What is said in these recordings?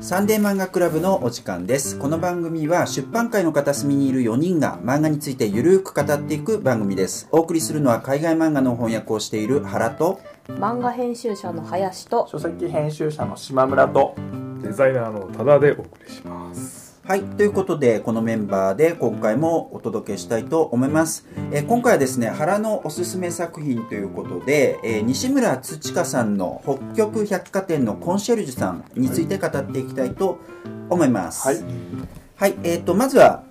サンデー漫画クラブのお時間です。この番組は出版界の片隅にいる4人が漫画についてゆるく語っていく番組です。お送りするのは海外漫画の翻訳をしている原と漫画編集者の林と書籍編集者の島村とデザイナーの多田でお送りします。はい。ということで、このメンバーで今回もお届けしたいと思います。えー今回はですね、原のおすすめ作品ということで、えー西村土香さんの北極百貨店のコンシェルジュさんについて語っていきたいと思います。はいはい、えー、とまずは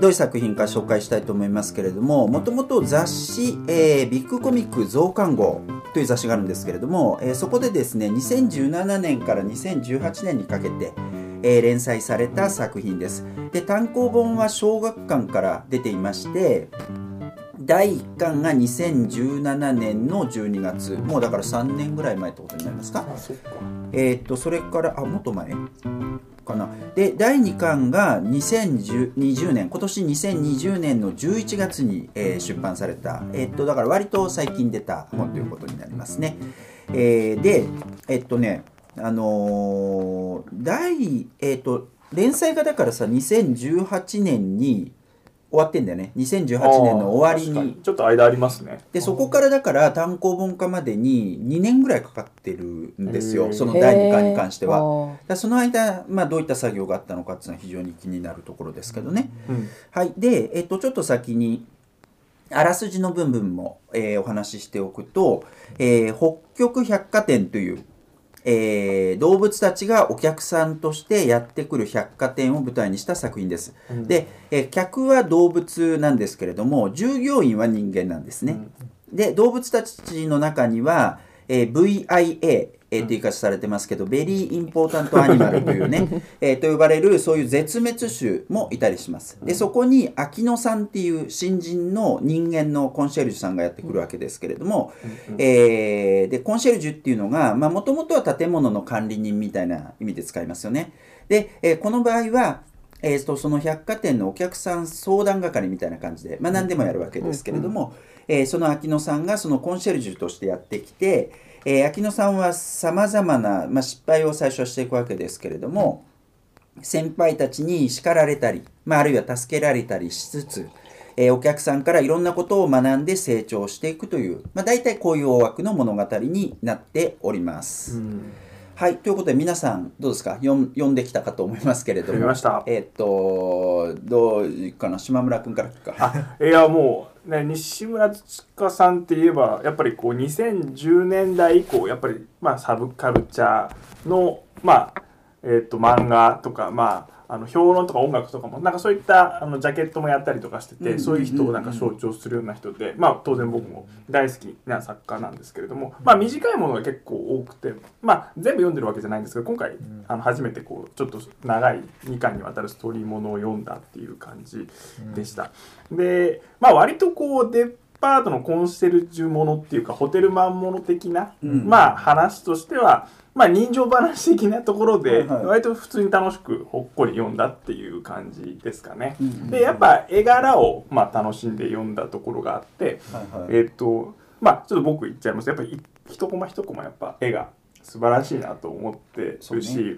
どういう作品か紹介したいと思いますけれどももともと雑誌、えービッグコミック増刊号という雑誌があるんですけれども、えーそこでですね2017年から2018年にかけて、えー連載された作品です。で単行本は小学館から出ていまして第1巻が2017年の12月。もうだから3年ぐらい前ってことになりますか？えーっとそれからあもっと前かな。で第2巻が2020年。今年2020年の11月に、えー出版された、えーっとだから割と最近出た本ということになりますね、えーでえーっとねあのー第えーっと連載がだからさ2018年に終わってんだよね。2018年の終わりに。ちょっと間ありますね。でそこからだから単行本化までに2年ぐらいかかってるんですよ。その第2巻に関しては。だその間、まあ、どういった作業があったのかっていうのは非常に気になるところですけどね。うん。はい、で、えっと、ちょっと先にあらすじの部分も、えーお話ししておくと、えー北極百貨店という、えー動物たちがお客さんとしてやってくる百貨店を舞台にした作品です。うんで、えー客は動物なんですけれども従業員は人間なんですね。で動物たちの中には、えー VIA、えー、という言い方されてますけど、ベリーインポータントアニマルというね、えーと呼ばれるそういう絶滅種もいたりします。でそこに秋野さんっていう新人の人間のコンシェルジュさんがやってくるわけですけれども、えーでコンシェルジュっていうのがもともとは建物の管理人みたいな意味で使いますよね。で、えーこの場合はえー、とその百貨店のお客さん相談係みたいな感じで、まあ、何でもやるわけですけれども、えーその秋野さんがそのコンシェルジュとしてやってきて、えー秋野さんはさまざまな、まあ、失敗を最初はしていくわけですけれども先輩たちに叱られたり、まあ、あるいは助けられたりしつつ、えーお客さんからいろんなことを学んで成長していくという、まあ、大体こういう大枠の物語になっております。うん。はい、ということで皆さんどうですか？読ん読んできたかと思いますけれども。読みました。えーっとどうかな？島村君から聞くか。あいやもうね西村土香さんっていえばやっぱりこう2010年代以降やっぱりまあサブカルチャーのまあえっ、と漫画とかまああの評論とか音楽とかもなんかそういったあのジャケットもやったりとかしてて、うんそういう人をなんか象徴するような人でまあ当然僕も大好きな作家なんですけれどもまあ短いものが結構多くてまあ全部読んでるわけじゃないんですけど今回あの初めてこうちょっと長い2巻にわたるストーリーものを読んだっていう感じでした。でまあ割とこうデパートのコンシェルジュものっていうかホテルマンもの的な、うん。まあ話としてはまあ人情話的なところで割と普通に楽しくほっこり読んだっていう感じですかね。うんでやっぱ絵柄をまあ楽しんで読んだところがあって、はいはい。えっ、とまあちょっと僕言っちゃいます。やっぱり一コマ一コマやっぱ絵が素晴らしいなと思ってるし、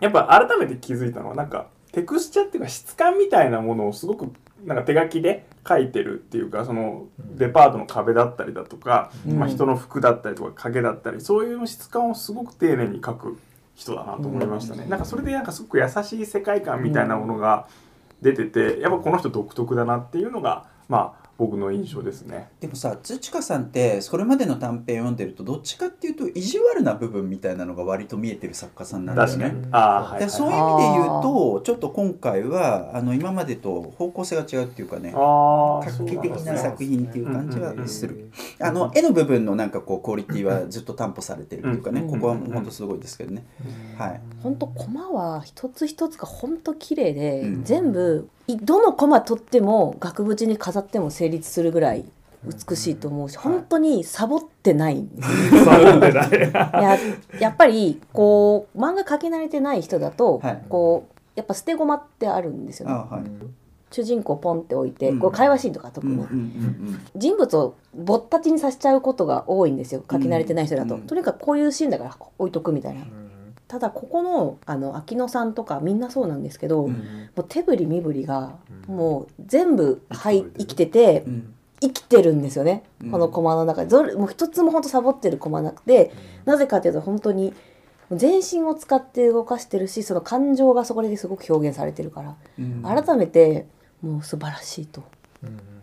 やっぱ改めて気づいたのはなんかテクスチャーっていうか質感みたいなものをすごくなんか手書きで描いてるっていうかそのデパートの壁だったりだとか、うん。まあ、人の服だったりとか影だったりそういう質感をすごく丁寧に描く人だなと思いましたね。なんかそれでなんかすごく優しい世界観みたいなものが出ててやっぱこの人独特だなっていうのがまあ僕の印象ですね。でもさ土香さんってそれまでの短編読んでるとどっちかっていうと意地悪な部分みたいなのが割と見えてる作家さんなんだよね確かに。ああはい、はい。でそういう意味で言うとちょっと今回はあの今までと方向性が違うっていうかねああ画期的な作品っていう感じはする。うんあの絵の部分のなんかこうクオリティはずっと担保されてるっていうかね、うんここはもう本当すごいですけどね、はい本当コマは一つ一つが本当綺麗で、うん全部いどのコマ取っても額縁に飾っても成立するぐらい美しいと思うし、本当にサボってない。んですよサボってない。ややっぱりこう漫画描き慣れてない人だと、はい。こうやっぱ捨て駒ってあるんですよね。あはい。主人公ポンって置いて、うん。こう会話シーンとか特に、うんうんうん人物をぼったちにさせちゃうことが多いんですよ。書き慣れてない人だと、うん。とにかくこういうシーンだから置いとくみたいなただここのあの秋野さんとかみんなそうなんですけど、うん。もう手振り身振りがうん。もう全部、はい生生きててうん。生きてるんですよね、うん。このコマの中。でもう一つも本当サボってるコマなくてなぜかというと本当に全身を使って動かしてるしその感情がそこですごく表現されてるから、うん。改めてもう素晴らしいと。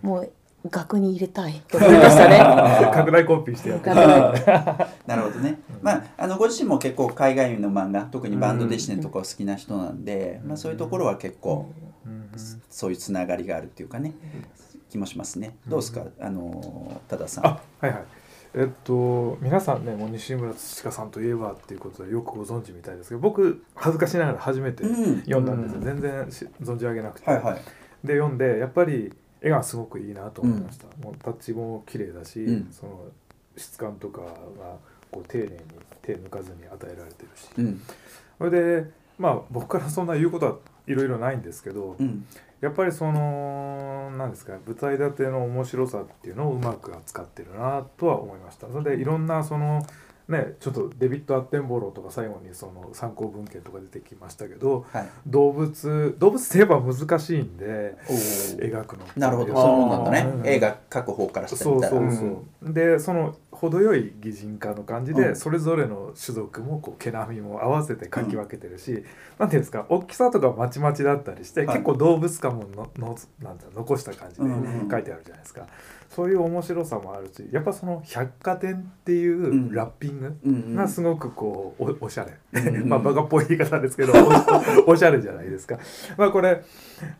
もう額に入れたい。と思いましたね。拡大コピーしてやって。なるほどね、まあ、あのご自身も結構海外の漫画特にバンドデシネとか好きな人なんで、まあ、そういうところは結構そういうつながりがあるっていうかね気もしますね。どうですか？あの多田さん。あはいはい。えっと皆さんねもう西村土香さんといえばっていうことでよくご存知みたいですけど僕恥ずかしながら初めてうん。読んだんですよ、うん全然し存じ上げなくて、はいはい。で読んでやっぱり絵がすごくいいなと思いました、もうタッチも綺麗だし、うん。その質感とかがこう丁寧に手抜かずに与えられてるし、うん。それでまあ僕からそんな言うことはいろいろないんですけど、うん。やっぱりその何ですか舞台立ての面白さっていうのをうまく扱ってるなとは思いました。それでいろんなそのねちょっとデビッド・アッテンボローとか最後にその参考文献とか出てきましたけどはい。動物動物といえば難しいんで描くのなるほど。そうなんだね。うん。映画描く方からしてそうみたら。そうそう、でその程よい擬人化の感じで、うん。それぞれの種族もこう毛並みも合わせて描き分けてるし、なんていうんですか大きさとかまちまちだったりして、はい。結構動物感もののなんて残した感じでうんうん。書いてあるじゃないですか、そういう面白さもあるしやっぱその百貨店っていううん。ラッピングうんうん。がすごくこうおおしゃれ、うん まあバカっぽい言い方ですけどお おしゃれじゃないですか。まあこれ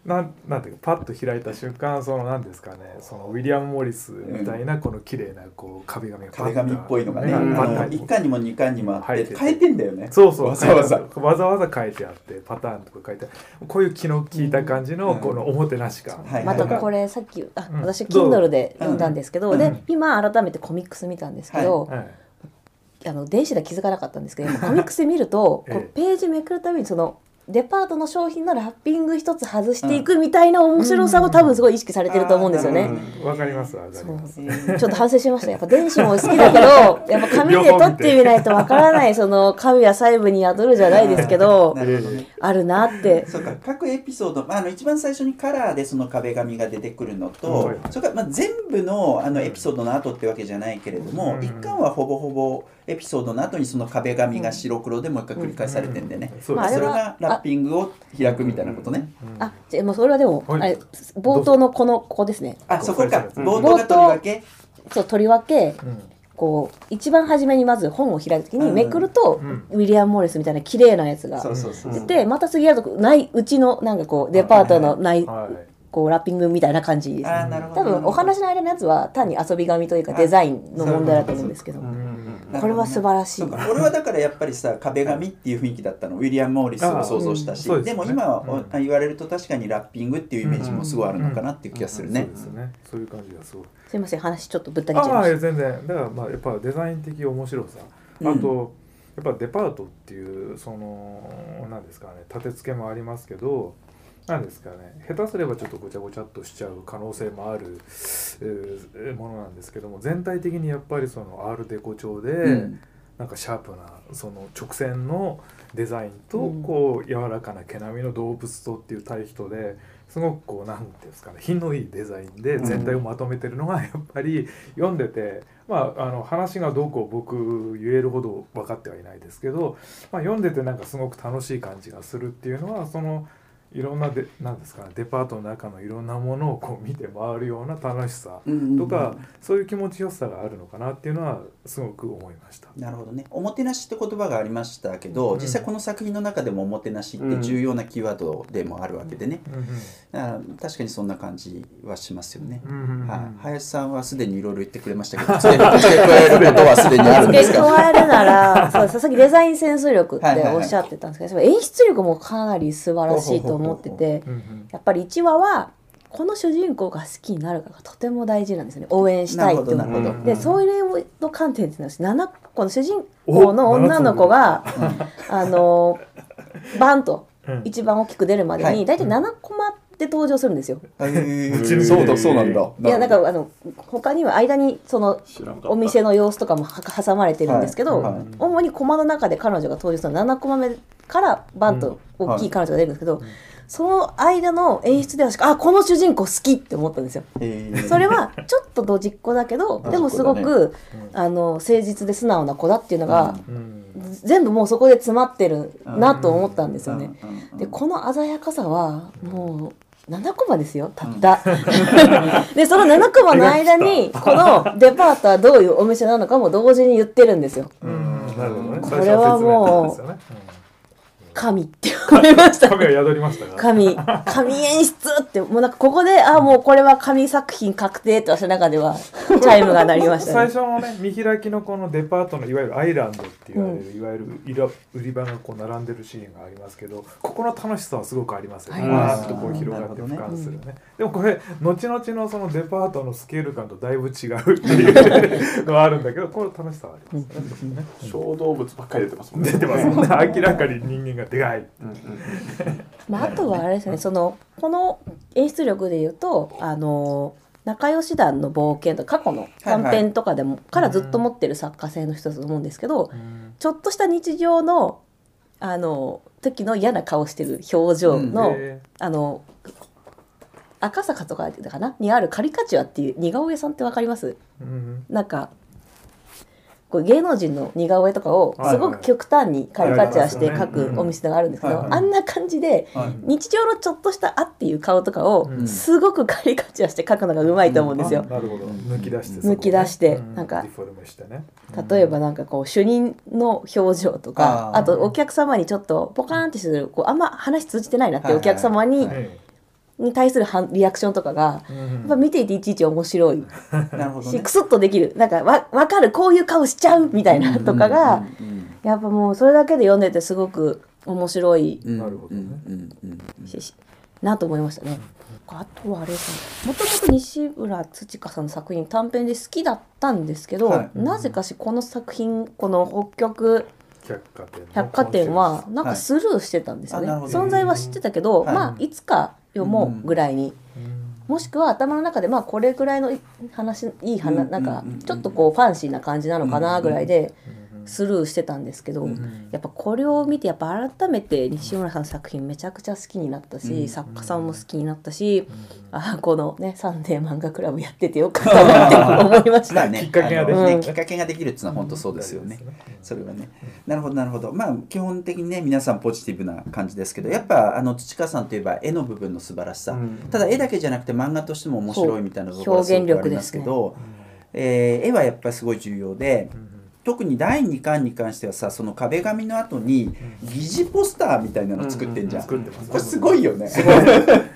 なんなんていうかパッと開いた瞬間そのなんですかねそのウィリアム・モリスみたいなこの綺麗なこう壁紙がパッ壁紙っぽいのがね、うん。あのパッと1巻にも2巻にもあって入ってて。変えてんだよね。そうそうわざわざ。書いてあるわざわざ書いてあってパターンとか書いてあるこういう気の利いた感じのうん。このおもてなし感、はい。またこれさっきあうん。私 Kindle で読んだんですけど、うん。で今改めてコミックス見たんですけど、はい。あの電子では気づかなかったんですけどコミックスで見ると、ええ。こうページめくるたびにそのデパートの商品のラッピング一つ外していくみたいな面白さを多分すごい意識されてると思うんですよね。うんわかりますわかりそうますちょっと反省しましたやっぱ電子も好きだけどやっぱ紙で撮ってみないとわからないその神は細部に宿るじゃないですけどなるほどね。あるなって。そうか各エピソード、まあ、あの一番最初にカラーでその壁紙が出てくるのと、はい。それからまあ全部のあのエピソードの後ってわけじゃないけれども、うん。一巻はほぼほぼエピソードの後にその壁紙が白黒でもう一回繰り返されてんでね、それはそれがラッピングを開くみたいなことね、うんあじゃあもうそれはでも、はい。あれ冒頭のこのここですね。あそこか。うん冒頭がとりわけ？そうとりわけ。うん。こう一番初めにまず本を開くときにめくると、うん。ウィリアム・モリスみたいな綺麗なやつがそうそうそう、う。んでまた次やるとないうちのなんかこうデパートのないこうラッピングみたいな感じです。あーなるほど。多分お話の間のやつは単に遊び紙というかデザインの問題だと思うんですけど。うんうんこれは素晴らしい。そうか。俺はだからやっぱりさ壁紙っていう雰囲気だったの。ウィリアム・モーリスを想像したし、ですね。でも今はうん。言われると確かにラッピングっていうイメージもすごいあるのかなっていう気がするね。そう。ですね。そういう感じがすごい。すいません話ちょっとぶった切っちゃいましああ全然。だからまあやっぱデザイン的面白さ、うん。あとやっぱデパートっていうその何ですかね立て付けもありますけど何ですかね。下手すればちょっとごちゃごちゃっとしちゃう可能性もある、えーものなんですけども全体的にやっぱりそのアールデコ調で、うん。なんかシャープなその直線のデザインとうん。こう柔らかな毛並みの動物とっていう対比とですごくこうなんていうんですかね品のいいデザインで全体をまとめてるのが やっぱり読んでてまああの話がどうこう僕言えるほど分かってはいないですけど、まあ、読んでてなんかすごく楽しい感じがするっていうのはそのいろんなでなんですかねデパートの中のいろんなものをこう見て回るような楽しさうんうんうんとか、そういう気持ちよさがあるのかなっていうのはすごく思いました。なるほどね。おもてなしって言葉がありましたけど、うん実際この作品の中でもおもてなしって重要なキーワードでもあるわけでね。だから確かにそんな感じはしますよね。はい、林さんはすでにいろいろ言ってくれましたけど、付け加えることはすでにあるんです付けか。加えるなら そうさっきデザインセンス力っておっしゃってたんですけど、演出力もかなり素晴らしいと思っててやっぱり1話はこの主人公が好きになるかがとても大事なんですよね。応援したいってなるほどなるほど。でそういうの観点っていうのは7個の主人公の女の子があのバンと一番大きく出るまではい。に大体7コマって登場するんですよ。そうだそうなんだ。いやなんかあの他には間にそのお店の様子とかもは挟まれてるんですけど、はい。はい。主にコマの中で彼女が登場するのは7コマ目からバンと大きい彼女が出るんですけど、その間の演出ではあこの主人公好きって思ったんですよ。それはちょっとドジっ子だけどでもすごく、あの誠実で素直な子だっていうのが、うん。全部もうそこで詰まってるなと思ったんですよね。うん。うん。うん。でこの鮮やかさはもう7コマですよたった。でその7コマの間に このデパートはどういうお店なのかも同時に言ってるんですよ。うん。なるほどね。これはもう神って思いました。うん。神は宿りましたか？神。神演出ってもうなんかここであもうこれは神作品確定って私の中ではチャイムが鳴りました。ね。最初のね見開きのこのデパートのいわゆるアイランドって言われる、いわゆる売り場がこう並んでるシーンがありますけどここの楽しさはすごくありますよね。わーっとこう広がって俯瞰するね。でもこれ後々のそのデパートのスケール感とだいぶ違うっていうのはあるんだけどこの楽しさはありますよね小動物ばっかり出てますもんね。出てますもんね。明らかに人間がでかい。うんうんまあ、あとはあれですねそのこの演出力で言うとあの仲良し団の冒険とか過去の短編とかでも、からずっと持ってる作家性の一つだと思うんですけど、ちょっとした日常のあの時の嫌な顔してる表情の、であの赤坂とかかな？にあるカリカチュアっていう似顔絵さんってわかります？うん。なんかこう芸能人の似顔絵とかをすごく極端にカリカチュアして描くお店があるんですけど、あんな感じではい日常のちょっとした「あ」っていう顔とかをうん。すごくカリカチュアして描くのがうまいと思うんですよ。なるほど。抜き出して。抜き出してなんか例えばなんかこう主任の表情とかあとお客様にちょっとポカーンってするこうあんま話通じてないなってお客様に,、はいに対する反リアクションとかがうん。やっぱ見ていていちいち面白い。なるほどね。しクスッとできる。なんかわ分かるこういう顔しちゃうみたいなとかがうん。うん。やっぱもうそれだけで読んでてすごく面白い。うんなるほどね。うん。うん。うん。ししなと思いましたね。あとはあれですね。もともと西村土香さんの作品短編で好きだったんですけど、はい。なぜかしこの作品この北極百貨店の百貨店はなんかスルーしてたんですよね、はい。存在は知ってたけど、はい。まあいつか読もうぐらいに、うん。もしくは頭の中でまあこれぐらいの話いい話、うんなんかうん。ちょっとこうファンシーな感じなのかなぐらいでうんスルーしてたんですけど、うん。やっぱこれを見てやっぱ改めて西村さんの作品めちゃくちゃ好きになったし、うん。作家さんも好きになったし、あこのね「サンデー漫画クラブ」やっててよかったなって思いました。まあね。きっかけができねうん。きっかけができるっていうのは本当そうですよね。うん。それはね、なるほどなるほど。まあ基本的にね皆さんポジティブな感じですけどやっぱあの土川さんといえば絵の部分の素晴らしさ、うん。ただ絵だけじゃなくて漫画としても面白いみたいなところが表現すごくありま力ですすね。けど、えー絵はやっぱりすごい重要でうん特に第2巻に関してはさその壁紙の後に疑似ポスターみたいなの作ってんじゃん、作ってますこれすごいよね。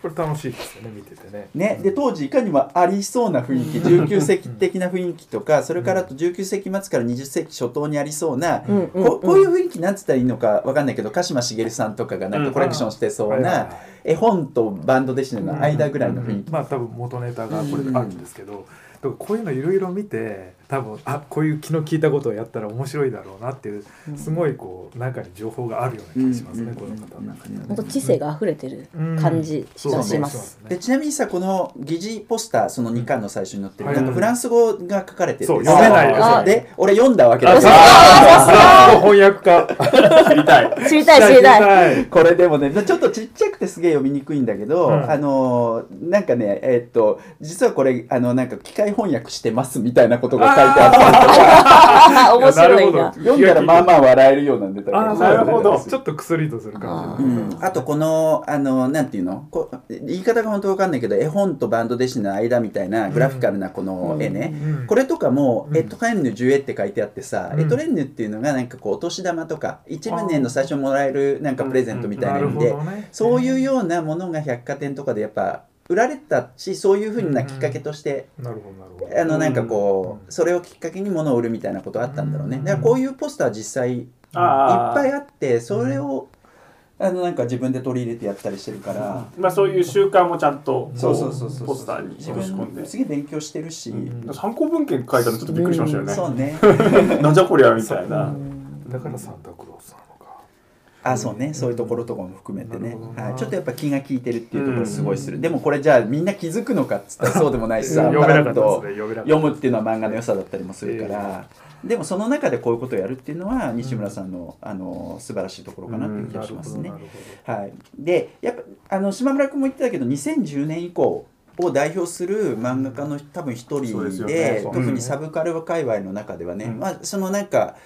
これ楽しいですよね見ててね。ね、で当時いかにもありそうな雰囲気19世紀的な雰囲気とかそれからあと19世紀末から20世紀初頭にありそうな、うんうんうん。ここういう雰囲気なんつったらいいのかわかんないけど鹿島茂さんとかがなんかコレクションしてそうな絵本とバンドデシネの間ぐらいの雰囲気。まあ多分元ネタがこれであるんですけど、だからこういうのいろいろ見て多分あこういう気の利いたことをやったら面白いだろうなっていうすごいこう中に情報があるような気がしますね、うんこの方の中にはね。本当知性が溢れてる感じがします。でちなみにさこの疑似ポスターその2巻の最初に載ってる、うん。なんかフランス語が書かれててそう読めないで俺読んだわけあです。そう。翻訳家知りたい。知りたい知りたい。い。これでもねちょっとちっちゃくてすげえ読みにくいんだけど、うん。あのーなんかねえーっと実はこれあのなんか機械翻訳してますみたいなことが書いてあ面白いな。読んだらまあまあ笑えるようなんでたあーなるほど。ちょっと薬とする感じ。うん、あとこのあのなんていうの？こ言い方が本当わかんないけど絵本とバンドデシネの間みたいなグラフィカルなこの絵ね、うんこれとかも、うん。エトレンヌ10エって書いてあってさ、うん。エトレンヌっていうのがなんかこうお年玉とか1万年の最初にもらえるなんかプレゼントみたいな意味で、ね。そういうようなものが百貨店とかでやっぱ売られてたしそういうふうなきっかけとして、なるほどなるほど。あのなんかこう、うんそれをきっかけに物を売るみたいなことがあったんだろうね、うんだからこういうポスター実際いっあぱいあってそれをあのなんか自分で取り入れてやったりしてるから、まあそういう習慣もちゃんとそうそうそうそう。ポスターに自落とし込んで。分すげえ勉強してるし、うん参考文献書いたのちょっとびっくりしましたよね、そうね。なんじゃこりゃみたいな、だからサンタクロース。あそうね。そういうところとかも含めてね。はい、ちょっとやっぱ気が利いてるっていうところすごいする、でもこれじゃあみんな気づくのかっつったら そうでもないしさ読めなかったパラッとですね。読めなかった読むっていうのは漫画の良さだったりもするから、でもその中でこういうことをやるっていうのは西村さんの,、あの素晴らしいところかなっていう気がしますね。はい、でやっぱあの島村君も言ってたけど2010年以降を代表する漫画家の多分一人でね。特にサブカル界隈の中ではね、うん。まあ、そのなんか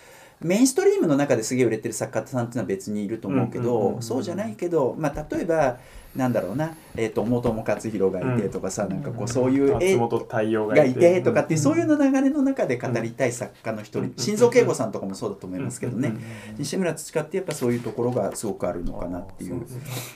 メインストリームの中ですげえ売れてる作家さんっていうのは別にいると思うけど、そうじゃないけど、まあ、例えばなんだろうな、えー、と元友克弘がいてとかさ、なんかこうそういう絵がいて。とかってそういうの流れの中で語りたい作家の一人心臓慶吾さんとかもそうだと思いますけどね。西村土ってやっぱそういうところがすごくあるのかなっていう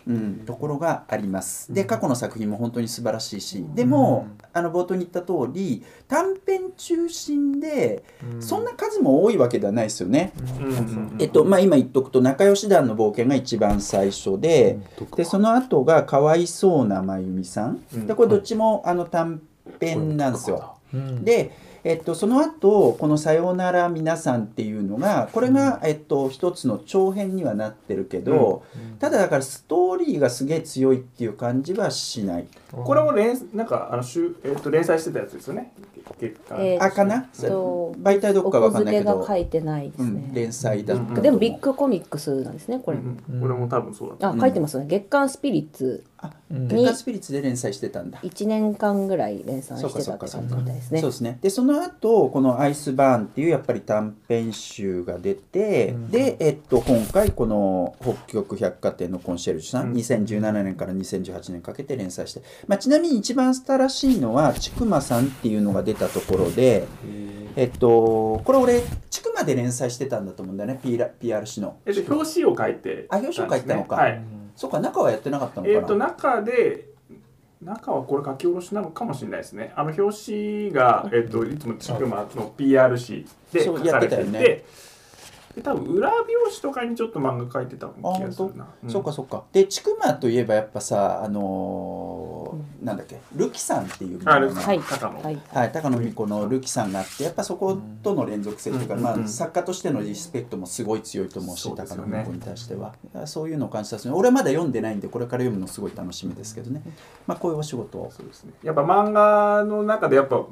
うん、ところがあります。で過去の作品も本当に素晴らしいしでもあの冒頭に言った通り短編中心でどそんな数も多いわけではないですよね。うん。うん。えっとまあ、今言っとくと仲良し団の冒険が一番最初で,、でその後がかわいそうなまゆみさん、うん。でこれどっちもあの短編なんですよ。うん。で、えっと、その後この「さようなら皆さん」っていうのがこれが、えっと、一つの長編にはなってるけど、ただだからストーリーがすげえ強いっていう感じはしない。これも連なんかあの週えっと連載してたやつですよね。えーあかな？と媒体どっかわかんないけど。お小付けが書いてないですうん、ね、連載だでもビッグコミックスなんですねこれ、うん。これも多分そうだったあ書いてますね。月刊スピリッツあうん。月刊スピリッツで連載してたんだ。1年間ぐらい連載してたって感じみたいですね。そうですね。でその後この「アイスバーン」っていうやっぱり短編集が出て、うん。で、えっと、今回この「北極百貨店のコンシェルジュさん」うん。2017年から2018年かけて連載して、まあ、ちなみに一番新しいのは「ちくまさん」っていうのが出たところで、えっと、これ俺ちくまで連載してたんだと思うんだよね PR PRC の。えっと表紙を書いてあ表紙を書いたのか。はいそうか中はやってなかったのかな、えっと中で中はこれ書き下ろしなのかもしれないですね。あの表紙が、えっといつもちくまの PR 誌で書そうやかれていて。ってたよねで多分裏表紙とかにちょっと漫画書いてた気がするな、うん。そうかそうか。でちくまといえばやっぱさあのーなんだっけ？ルキさんっていうあはい。高野はい。はい、高野美子のルキさんがあってやっぱそことの連続性というか、まあ、うん。うん作家としてのリスペクトもすごい強いと思うしそうですよね高野美子に対しては。そういうのを感じたんですね。俺はまだ読んでないんでこれから読むのすごい楽しみですけどね、まあ、こういうお仕事を。そうですね。やっぱ漫画の中でやっぱ好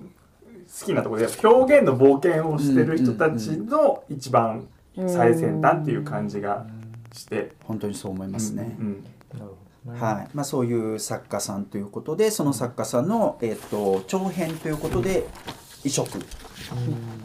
きなところで表現の冒険をしてる人たちの一番最先端っていう感じがして。本当にそう思いますね。うんなるほどねはい。まあ、そういう作家さんということでその作家さんの、えっと長編ということで移植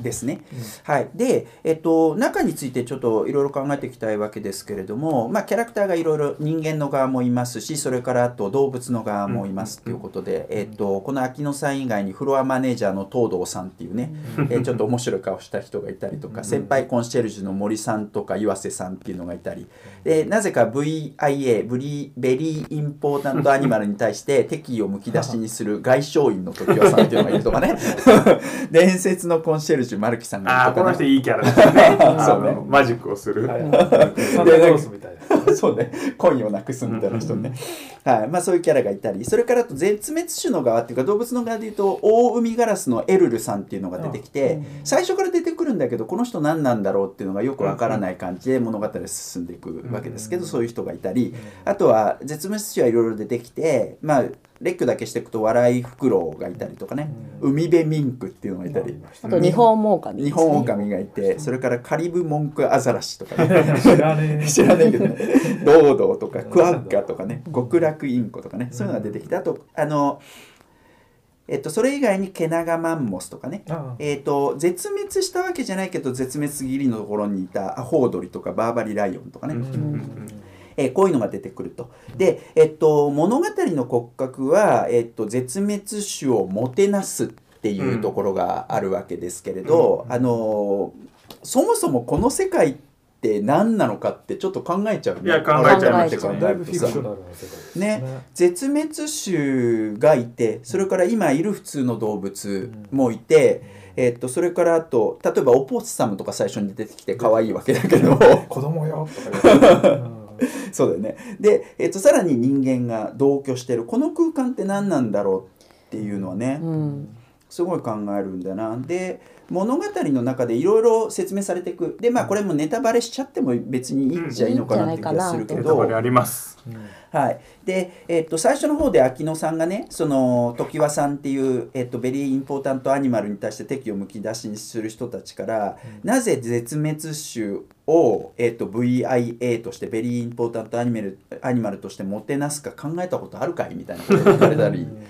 ですね。はい、で、えっと、中についてちょっといろいろ考えていきたいわけですけれども、まあ、キャラクターがいろいろ人間の側もいますしそれからあと動物の側もいますということで、えっと、この秋野さん以外にフロアマネージャーの東堂さんっていうね、えーちょっと面白い顔した人がいたりとか先輩コンシェルジュの森さんとか岩瀬さんっていうのがいたり。でなぜか VIA ブリベリーインポータントアニマルに対して敵意をむき出しにする外相員の時はさんっていうのがいるとかね。伝説のコンシェルジュマルキさんがいああこの人いいキャラですよね。そうね。あのマジックをする、はい。サンタクロースみたいな。そうね、コインをなくすみたいな人ね、はい。まあ、そういうキャラがいたり、それからあと絶滅種の側っていうか、動物の側でいうと、オオウミガラスのエルルさんっていうのが出てきて、最初から出てくるんだけど、この人何なんだろうっていうのがよくわからない感じで物語が進んでいくわけですけど、そういう人がいたり、あとは絶滅種はいろいろ出てきて、まあ、列挙だけしていくと、笑いフクロウがいたりとかね、海辺ミンクっていうのがいたり。あと日本モオカミ日本オオカミがいて、それからカリブモンクアザラシとかね、知らねえ。知らないけどね、ドードーとかクアッガとかね、極楽インコとかね、そういうのが出てきて、あと、あの、えっと、それ以外にケナガマンモスとかね、あえっと、絶滅したわけじゃないけど、絶滅ギリのところにいたアホウドリとかバーバリライオンとかね、うんえーこういうのが出てくると。で、えっと、物語の骨格は、えっと、絶滅種をもてなすっていうところがあるわけですけれど、あのそもそもこの世界って何なのかってちょっと考えちゃうね。いや考えちゃいます改めて考だいぶえるとさフィクショナルな世界ですね。絶滅種がいてそれから今いる普通の動物もいて、えっと、それからあと例えばオポッサムとか最初に出てきて可愛いわけだけど。子供よとか言ってう。ん そうだよね。で、えっと、さらに人間が同居してる。この空間って何なんだろうっていうのはね、うん。すごい考えるんだな。で物語の中でいろいろ説明されていく。でまあこれもネタバレしちゃっても別にいいっちゃいいのかなって気がするけど、はい、で、えっと、最初の方で秋野さんがねその常盤さんっていう、えっと、ベリーインポータントアニマルに対して敵をむき出しにする人たちから、なぜ絶滅種を、えっと、VIA としてベリーインポータントアニマルアニマルとしてもてなすか考えたことあるかい？みたいなことを聞かれたり、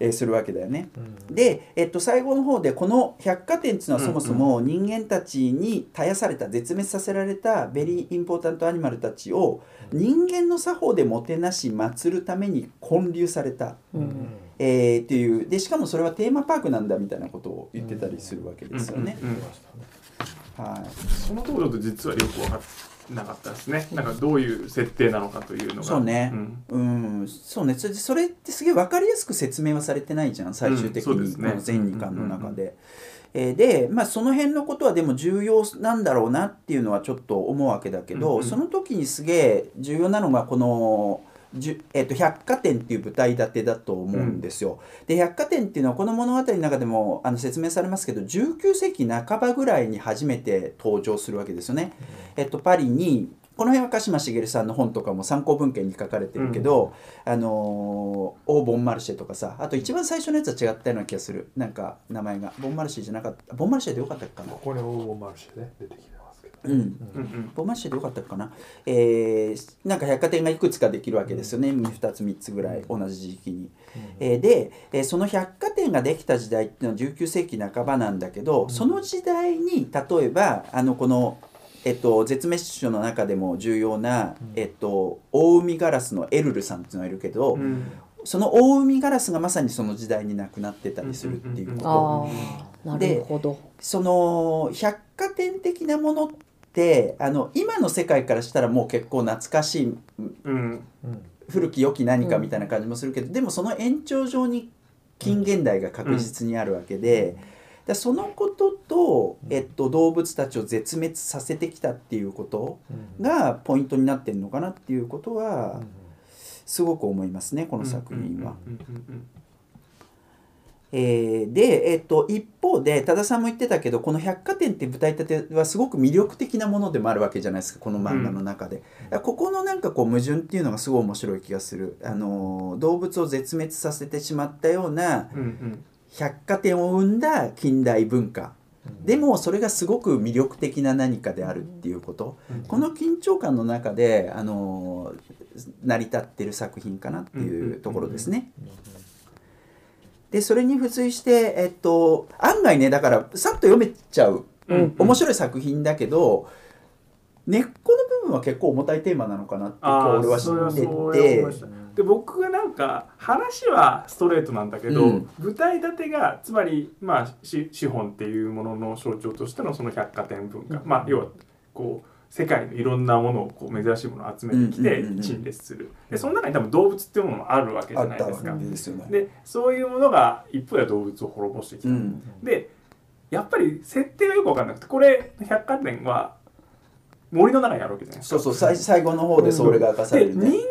えーするわけだよね。で、えっと、最後の方でこの百貨店っていうのはそもそも人間たちに絶やされた絶滅させられたベリーインポータントアニマルたちを人間の作法でもてなし祀るために建立された、えーっていう。でしかもそれはテーマパークなんだみたいなことを言ってたりするわけですよね。うんうんうん。はい。そのところと実はよく分かってなかったですね。なんかどういう設定なのかというのが。そうね。ん。うん、そうね。それでそれってすげえ分かりやすく説明はされてないじゃん最終的にこの全2巻の中で。えーで、まあ、その辺のことはでも重要なんだろうなっていうのはちょっと思うわけだけど、うんうん。その時にすげえ重要なのがこの、えー、と百貨店っていう舞台立てだと思うんですよ。で百貨店っていうのはこの物語の中でもあの説明されますけど19世紀半ばぐらいに初めて登場するわけですよね。えっと、パリにこの辺は鹿島茂さんの本とかも参考文献に書かれてるけど、あのーオー・ボンマルシェとかさあと一番最初のやつは違ったような気がする。なんか名前が。ボンマルシェじゃなかった。ボンマルシェでよかったかな。ここにオーボンマルシェで出てきてますけどうん。うん。うんボンマルシェでよかったかな。えーなんか百貨店がいくつかできるわけですよね。2つ3つぐらい同じ時期に。えーで、えーその百貨店ができた時代っていうのは19世紀半ばなんだけど、その時代に例えばあのこの、えっと、絶滅種の中でも重要な、えっと、オオウミガラスのエルルさんっていうのがいるけど、うん。そのオオウミガラスがまさにその時代に亡くなってたりするっていうこと。ああなるほどその百貨店的なものってあの今の世界からしたらもう結構懐かしいうん。うん古き良き何かみたいな感じもするけど、でもその延長上に近現代が確実にあるわけで、だそのことと、えっと、動物たちを絶滅させてきたっていうことがポイントになってるのかなっていうことはすごく思いますねこの作品は。うんうんうんえーで、えっと、一方で多田さんも言ってたけどこの百貨店って舞台立てはすごく魅力的なものでもあるわけじゃないですかこの漫画の中で、だからここのなんかこう矛盾っていうのがすごい面白い気がする、あのー動物を絶滅させてしまったようなうんうん。百貨店を生んだ近代文化。でもそれがすごく魅力的な何かであるっていうこと、この緊張感の中で、あのー成り立ってる作品かなっていうところですね。でそれに付随して、えっと、案外ねだからさっと読めちゃう、うん。面白い作品だけど根っこの部分は結構重たいテーマなのかなって今日俺は知ってて。で僕がなんか話はストレートなんだけど、うん。舞台立てがつまりまあし資本っていうものの象徴としてのその百貨店文化、まあ要はこう世界のいろんなものをこう珍しいものを集めてきて陳列する。でその中に多分動物っていうものもあるわけじゃないですか。けでね。でそういうものが一方では動物を滅ぼしてきた、うん。でやっぱり設定がよく分かんなくてこれ百貨店は森の中にあるわけじゃないですか。そうそう最最後の方でそれが明かされるね。で人間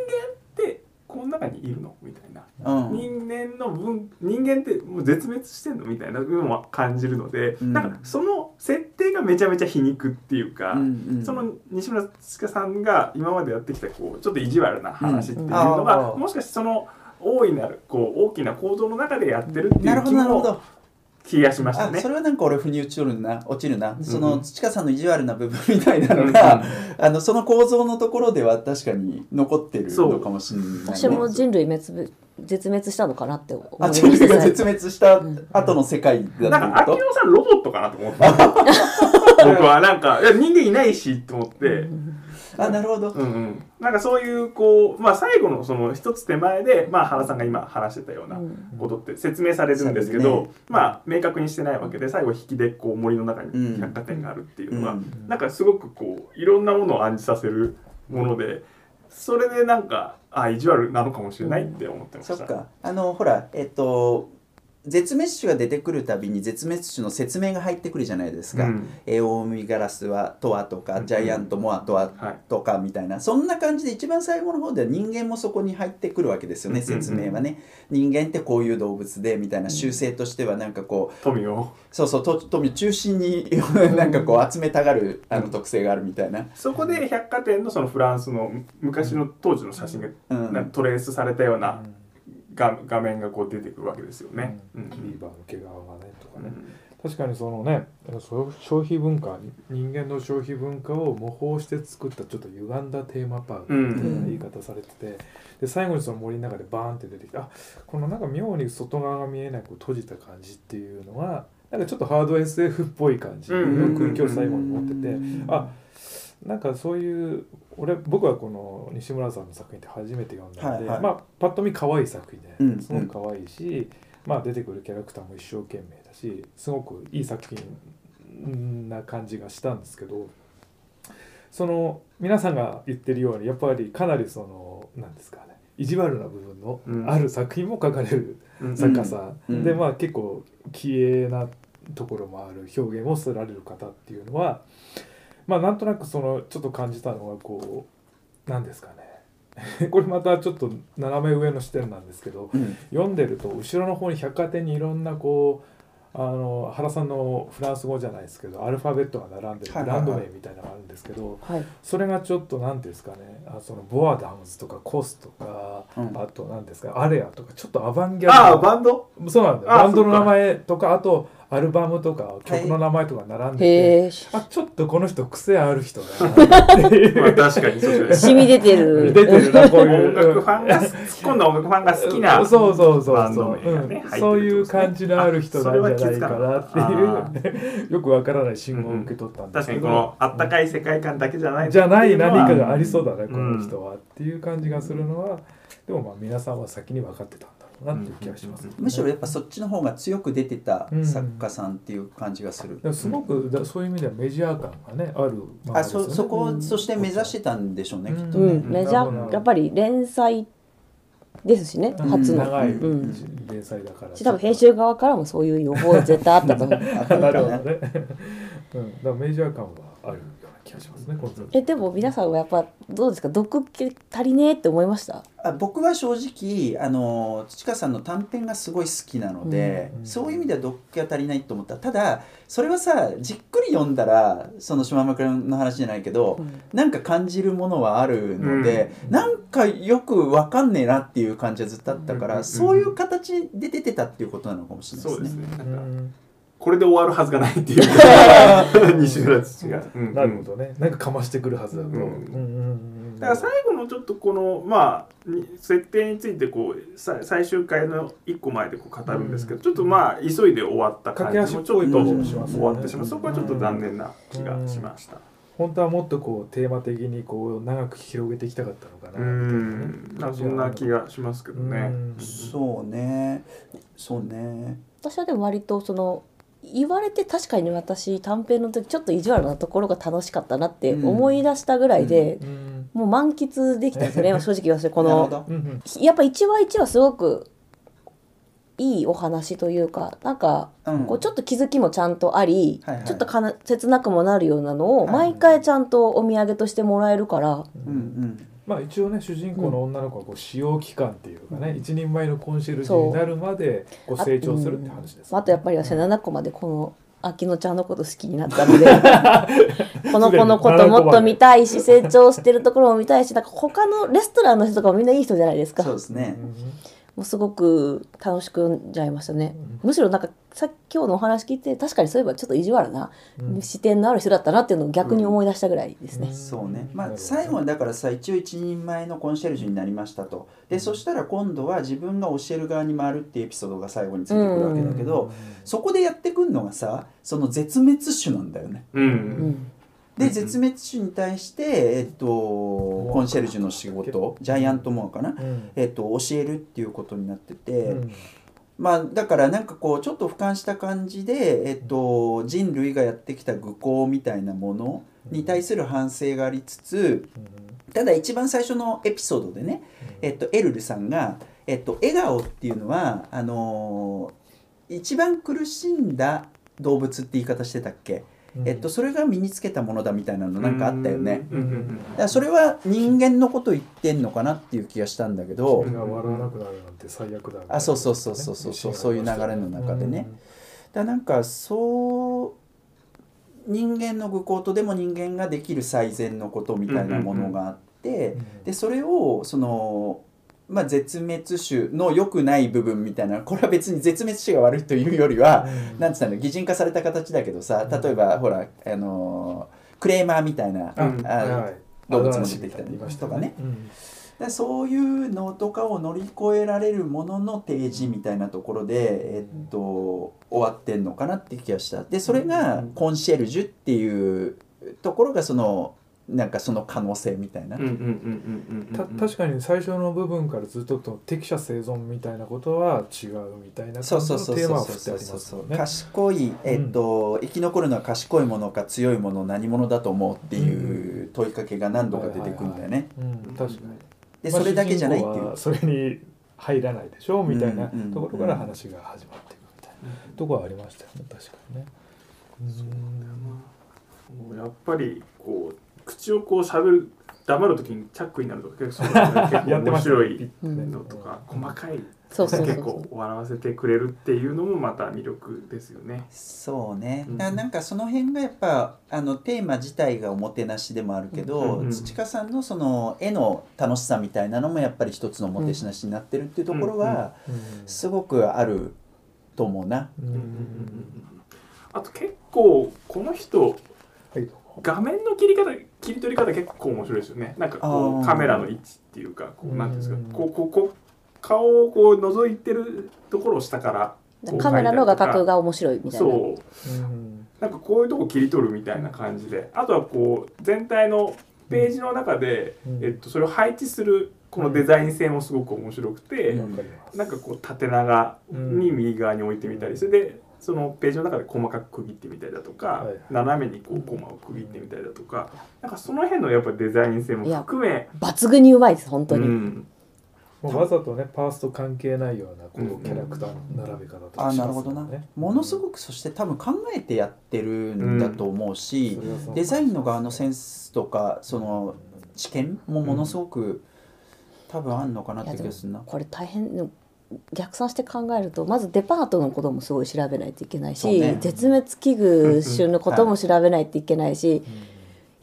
この中にいるの？みたいな、うん。人間の分人間ってもう絶滅してんの？みたいな部分は感じるので、うん。なんかその設定がめちゃめちゃ皮肉っていうか、うんうん。その西村さんが今までやってきたこうちょっと意地悪な話っていううん。のが、あー。もしかしてその大いなるこう大きな構造の中でやってるっていう気も。気がしましたね。あそ。れはなんか俺腑に落ちるな落ちるな、そうん。の土川さんの意地悪な部分みたいなのが、あのその構造のところでは確かに残ってるのかもしれない、ね、私も人類滅ぶ絶滅したのかなって思い人類がした絶滅した後の世界だなんか秋野さんロボットかなと思って僕はなんかいや人間いないしと思って。あなるほど、うんうん、なんかそういうこう、まあ、最後のその一つ手前で、まあ、原さんが今話してたようなことって説明されるんですけど、そうですね。まあ明確にしてないわけで最後引きでこう森の中うんに百貨店があるっていうのは、うん。なんかすごくこういろんなものを暗示させるものでそれでなんかあ意地悪なのかもしれないって思ってました。そっか。あのほらえっと絶滅種が出てくるたびに絶滅種の説明が入ってくるじゃないですか、うん。エオウミガラスはとはとか、ジャイアントモアとははいとかみたいなそんな感じで一番最後の方では人間もそこに入ってくるわけですよね、うんうんうん。説明はね。人間ってこういう動物でみたいな習性としてはなんかこう富を。そうそうと富中心に なんかこう集めたがるあの特性があるみたいな、そこで百貨店のそのフランスの昔の当時の写真がトレースされたような画画面がこう出てくるわけですよね。うん。ビーバーの毛皮がねとかね、うん。確かにそのね消費文化人間の消費文化を模倣して作ったちょっと歪んだテーマパークっていな言い方されてて、で最後にその森の中でバーンって出てきてあこのなんか妙に外側が見えなく閉じた感じっていうのはなんかちょっとハード SF っぽい感じの空気を最後に持ってて、あなんかそういう俺僕はこの西村さんの作品って初めて読んだんで、はいはい。まあパッと見可愛い作品うんですごく可愛いし、まあ、出てくるキャラクターも一生懸命だしすごくいい作品な感じがしたんですけどその皆さんが言ってるようにやっぱりかなりそのなんですかね意地悪な部分のうん。ある作品も書かれるうん。作家さん、うん。でまあ結構綺麗なところもある表現をさられる方っていうのはまあなんとなくそのちょっと感じたのはこうなんですかね。これまたちょっと斜め上の視点なんですけどうん。読んでると後ろの方に百貨店にいろんなこうあの原さんのフランス語じゃないですけどアルファベットが並んでるブランド名みたいなのがあるんですけど、はい。それがちょっと何ていうんですかね。あそのボアダムズとかコスとか、うん。あと何ですかアレアとかちょっとアバンギャルああバンド？そうなんだバンドの名前とかあとアルバムとか曲の名前とか並んでて、へえあちょっとこの人癖ある人だなってい まあう確かにそうですね。染み出てる。出てるなこう音いう。楽ファンが突っ込んだ音楽ファンが好きなそうそうそうバンそう、ね。そういう感じのある人なんじゃないかなっていう よくわからない信号を受け取ったんですけど、確かにこのあったかい世界観だけじゃないじゃない何かががありそうだね、うんこの人は。っていう感じがするのはでもまあ皆さんは先に分かってたなっていう気がします、ねむしろやっぱそっちの方が強く出てた作家さんっていう感じがする、すごくだそういう意味ではメジャー感がねある漫画あそそこうんをそして目指してたんでしょうね、きっとうね、ん。メジャーやっぱり連載ですしねうん。初の。長いうん。連載だから、し多分編集側からもそういう予報絶対あったと思う。あったなのかな。るほどね、うん、だからメジャー感はある気がしますねえでも皆さんはやっぱどうですか？毒気足りねえって思いました？あ僕は正直あの土川さんの短編がすごい好きなので、うんそういう意味では読気が足りないと思った。ただそれはさじっくり読んだらその島村君の話じゃないけど、なんか感じるものはあるので、うん。なんかよくわかんねえなっていう感じはずっとあったから、うん。そういう形で出てたっていうことなのかもしれないそうですね。ね。なんかうんこれで終わるはずがないっていう。西村土が。うん。なるほどね。なんかかましてくるはずだと、うん。うん。うん。うんだから最後のちょっとこのまあに設定についてこうさ最終回の一個前でこう語るんですけど、ちょっとまあ急いで終わった感じもちょっと終わってしまう。そこはちょっと残念な気がしました。本当はもっとこうテーマ的にこう長く広げていきたかったのかうなみたいなね。そんな気がしますけどね。うん。そうね。そうね。私はでも割とその言われて確かに私短編の時ちょっと意地悪なところが楽しかったなって思い出したぐらいで、うんもう満喫できたんですね 正直言わせてこのやっぱ一話一話すごくいいお話というかなんかうん。こうちょっと気づきもちゃんとあり、はいはい。ちょっとかな切なくもなるようなのを毎回ちゃんとお土産としてもらえるから、うんうんまあ一応ね主人公の女の子はこう使用期間っていうかね、一人前のコンシェルジュになるまでこう成長するって話です、あとやっぱり私7個までこの秋乃ちゃんのこと好きになったので この子のこともっと見たいし成長してるところも見たいしなんか他のレストランの人とかもみんないい人じゃないですか。そうですねもうすごく楽しく読んじゃいましたね、むしろなんかさ今日のお話聞いて確かにそういえばちょっと意地悪なうん。視点のある人だったなっていうのを逆に思い出したぐらいですね、そうね、まあ、最後はだからさ一応一人前のコンシェルジュになりましたと。でそしたら今度は自分が教える側に回るっていうエピソードが最後についてくるわけだけど、そこでやってくるのがさその絶滅種なんだよね。う。うんんで絶滅種に対して、えっと、コンシェルジュの仕事ジャイアントモアかな、うん。えっと、教えるっていうことになってて、うん。まあだからなんかこうちょっと俯瞰した感じで、えっと、人類がやってきた愚行みたいなものに対する反省がありつつただ一番最初のエピソードでね、えっと、エルルさんが、えっと、笑顔っていうのはあのー一番苦しんだ動物って言い方してたっけ、えっと、それが身につけたものだみたいなのなんかあったよね。だからそれは人間のこと言ってんのかなっていう気がしたんだけどそれが笑わなくなるなんて最悪だみたいな。あそうそうそうそうそうそうそういう流れの中でね。だなんかそう人間の愚行とでも人間ができる最善のことみたいなものがあって、うん。でそれをその、まあ、絶滅種の良くない部分みたいなこれは別に絶滅種が悪いというよりは、うん。なんつったの擬人化された形だけどさ例えば、ほらあのクレーマーみたいな、うん。あはい動物も出てきたりとかね。うん。でそういうのとかを乗り越えられるものの提示みたいなところで、えっと、終わってんのかなって気がした。でそれがコンシェルジュっていうところがそのなんかその可能性みたいな、うんうんうんうんうんた確かに最初の部分からずっとと適者生存みたいなことは違うみたいなそう感じのテーそうそうそうマは振ってありそうそうそうますよね。賢い、えっと生き残るのは賢いものか強いもの何者だと思うっていう問いかけが何度か出てくるんだよね。うん、確かに。でまあそれだけじゃないっていう。それに入らないでしょみたいなところから話が始まっていくみたいな。ところはありましたよね確かにね。もうやっぱりこう口をこう喋る黙る時にチャックになるとか結構そういうの結構 やってました面白いうんのとか細かいそうそうそう。結構笑わせてくれるっていうのもまた魅力ですよね。そうね、うん。なんかその辺がやっぱあのテーマ自体がおもてなしでもあるけど、うんうん土香さんのその絵の楽しさみたいなのもやっぱり一つのおもてなしになってるっていうところはすごくあると思うな。あと結構この人はい。画面の切り方切り取り方結構面白いですよね。なんかこうカメラの位置っていうかこうなんていうんですかうんこうこうこう顔をこう覗いてるところを下からこうカメラの画角が面白いみたいな。そう。うん。なんかこういうとこ切り取るみたいな感じで。あとはこう全体のページの中で、うん。えっと、それを配置するこのデザイン性もすごく面白くて、わかります。なんかこう縦長に右側に置いてみたりそれでそのページの中で細かく区切ってみたりだとか、はい。斜めにこうコマを区切ってみたりだとかなんかその辺のやっぱデザイン性も含め抜群にうまいです本当に。うん。もうわざとねパースと関係ないようなこうキャラクターの並べ方とあかしなるほどな。ものすごくそして多分考えてやってるんだと思うし、うデザインの側のセンスとかその知見もものすごく多分あんのかなって気がするな。これ大変逆算して考えるとまずデパートのこともすごい調べないといけないし、ね。絶滅危惧種のことも調べないといけないし、い。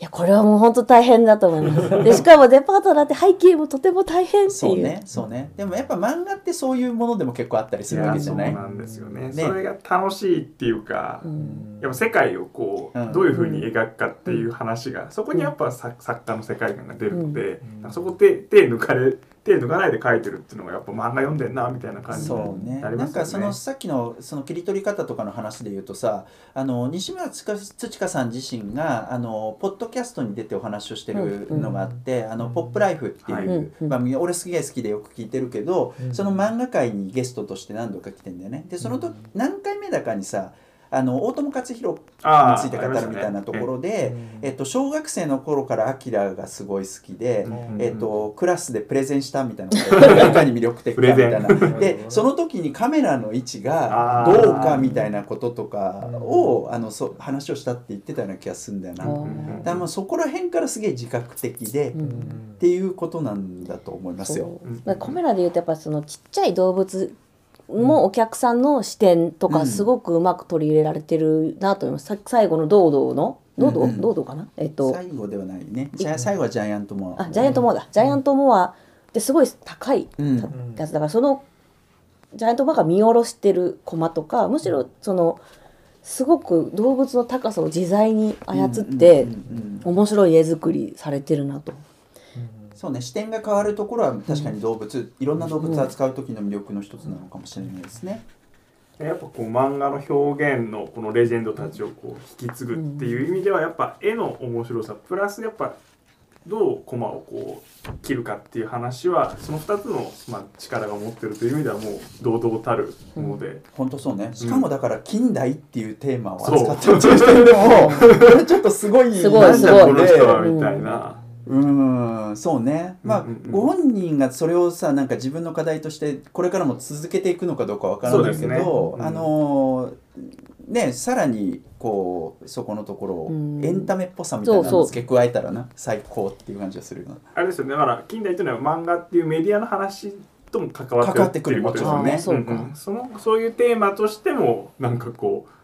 やこれはもう本当大変だと思います。でしかもデパートだって背景もとても大変っていう。そうね、そうね。でもやっぱ漫画ってそういうものでも結構あったりするわけじゃない？そうなんですよね。ね。それが楽しいっていうか、うん。やっぱ世界をこう、うん。どういうふうに描くかっていう話が、そこにやっぱ作作家の世界観が出るので、そこで手抜かれ手抜かないで描いてるっていうのがやっぱ漫画読んでんなみたいな感じにそうね。なりますよね。なんかそのさっきのその切り取り方とかの話で言うとさあの西村つか土香さん自身があのポッドキャストに出てお話をしてるのがあって「あのポップライフ」っていううん。番組俺すげえ好きでよく聞いてるけどうん。その漫画界にゲストとして何度か来てんだよね。でその時何回目だかにさあの大友克洋について語るみたいなところで、うんえっと、小学生の頃からアキラがすごい好きで、うん。えっと、クラスでプレゼンしたみたいなことがいかに魅力的かみたいな。でその時にカメラの位置がどうかみたいなこととかをあのそ話をしたって言ってたような気がするんだよな。だかうんらもうそこら辺からすげえ自覚的で、うん。っていうことなんだと思いますよ。カメラで言うとやっぱそのちっちゃい動物もお客さんの視点とうんかすごくうまく取り入れられてるなと思います。さ最後の堂々の堂々、うんうん堂々かな？えっと最後ではないね。じゃあ最後はジャイアントモア。あジャイアントモアだ。ジャイアントモアってすごい高いやつだからそのジャイアントモアが見下ろしてるコマとかむしろそのすごく動物の高さを自在に操ってうんうんうん面白い絵作りされてるなと。そうね視点が変わるところは確かに動物、いろんな動物を扱う時の魅力の一つなのかもしれないですね。やっぱこう漫画の表現のこのレジェンドたちをこう引き継ぐっていう意味ではやっぱ絵の面白さプラスやっぱどうコマをこう切るかっていう話はその2つのまあ力が持ってるという意味ではもう堂々たるもので、本当そうね。しかもだから近代っていうテーマを扱ってるっていう点でも、これ ちょっとすごいすごいこの人はうんみたいな、うんそうね。まあ、うんうんうん。ご本人がそれをさなんか自分の課題としてこれからも続けていくのかどうかわからないけど、ね。うん。あのーねさらにこうそこのところをうん。エンタメっぽさみたいなそうそうの付け加えたらな。最高っていう感じがするあれですよね。だから近代っていうのは漫画っていうメディアの話とも関わって関わってくるいうことですよね。もちろんねんん。そのそういうテーマとしてもなんかこう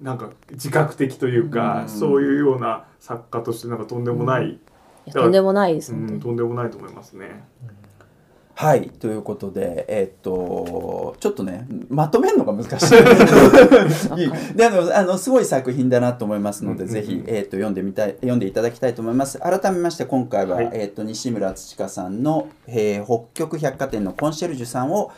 なんか自覚的というか、うん。そういうような作家としてなんかとんでもない、いやとんでもないです、うん本当に。とんでもないと思いますね。はいということでえーっとちょっとねまとめるのが難しい いい。であのあのすごい作品だなと思いますので、ぜひ、えーっと読んでみたい読んでいただきたいと思います。改めまして今回は、はい。えーっと西村土香さんの、えー北極百貨店のコンシェルジュさんを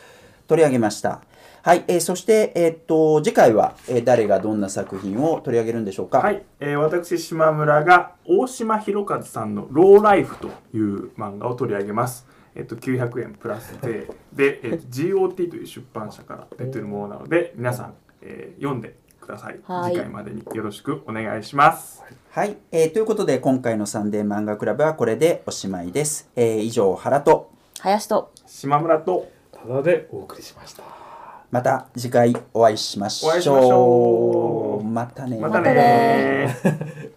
取り上げましたはい、えーそして、えーっと次回は、えー誰がどんな作品を取り上げるんでしょうか？はい、えー私島村が大島博和さんの「ローライフ」という漫画を取り上げます。えっと、900円プラスで で、えっと、GOT という出版社から出てるものなので皆さん、えー読んでください。はい。次回までによろしくお願いします。はい、えーということで今回のサンデー漫画クラブはこれでおしまいです、えー以上原と。林と。島村と。ただでお送りしましたまた次回お会いしましょう。お会いしましょう。またね。またね。ね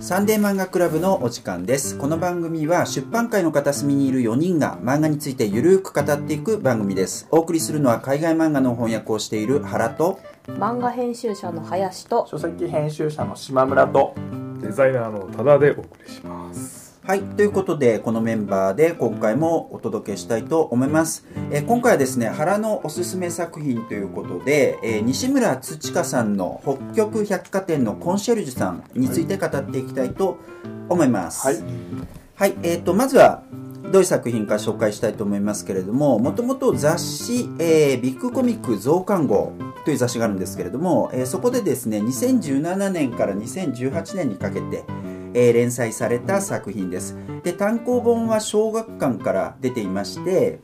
サンデー漫画クラブのお時間です。この番組は出版界の片隅にいる4人が漫画についてゆるく語っていく番組です。お送りするのは海外漫画の翻訳をしている原と漫画編集者の林と書籍編集者の島村とデザイナーのただでお送りしますはい、ということでこのメンバーで今回もお届けしたいと思います。えー今回はですね原のおすすめ作品ということで、えー西村土香さんの北極百貨店のコンシェルジュさんについて語っていきたいと思います。はい、はい、えー、とまずはどういう作品か紹介したいと思いますけれどももともと雑誌、えービッグコミック増刊号という雑誌があるんですけれども、えーそこでですね2017年から2018年にかけて、えー連載された作品です。で単行本は小学館から出ていまして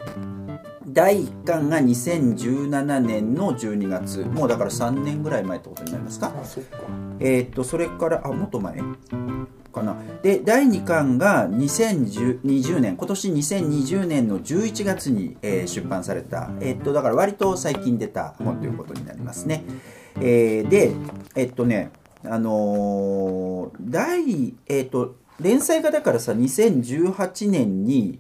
第1巻が2017年の12月。もうだから3年ぐらい前ってことになりますか？あそえーっとそれからあもっと前かな。で第2巻が2020年。今年2020年の11月に、えー出版された、えーっとだから割と最近出た本ということになりますね、えーでえっとねあのー第えーっと連載がだからさ2018年に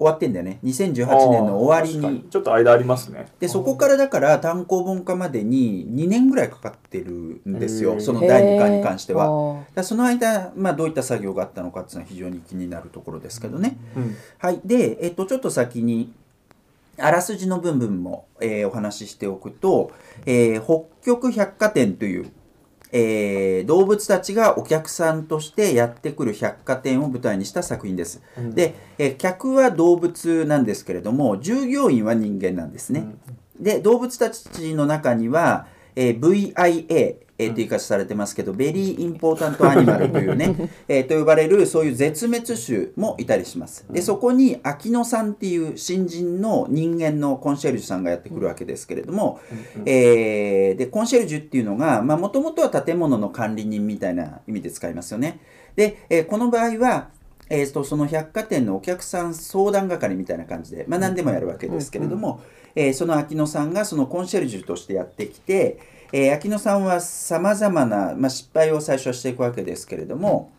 終わってんだよね。2018年の終わりに。かちょっと間ありますね。でそこからだから単行本化までに2年ぐらいかかってるんですよ。その第2巻に関しては。だその間、まあ、どういった作業があったのかっていうのは非常に気になるところですけどね。うん。はい、で、えっと、ちょっと先にあらすじの部分も、えーお話ししておくと、えー北極百貨店という、えー動物たちがお客さんとしてやってくる百貨店を舞台にした作品です。うんで、えー客は動物なんですけれども従業員は人間なんですね。で動物たちの中には、えー VIA、えー、って言い方されてますけど、ベリーインポータントアニマルというね、えーと呼ばれるそういう絶滅種もいたりします。でそこに秋野さんっていう新人の人間のコンシェルジュさんがやってくるわけですけれども、えーでコンシェルジュっていうのがもともとは建物の管理人みたいな意味で使いますよね。で、えーこの場合はえー、とその百貨店のお客さん相談係みたいな感じで、まあ、何でもやるわけですけれども、えーその秋野さんがそのコンシェルジュとしてやってきて、えー秋野さんはさまざまな、まあ、失敗を最初はしていくわけですけれども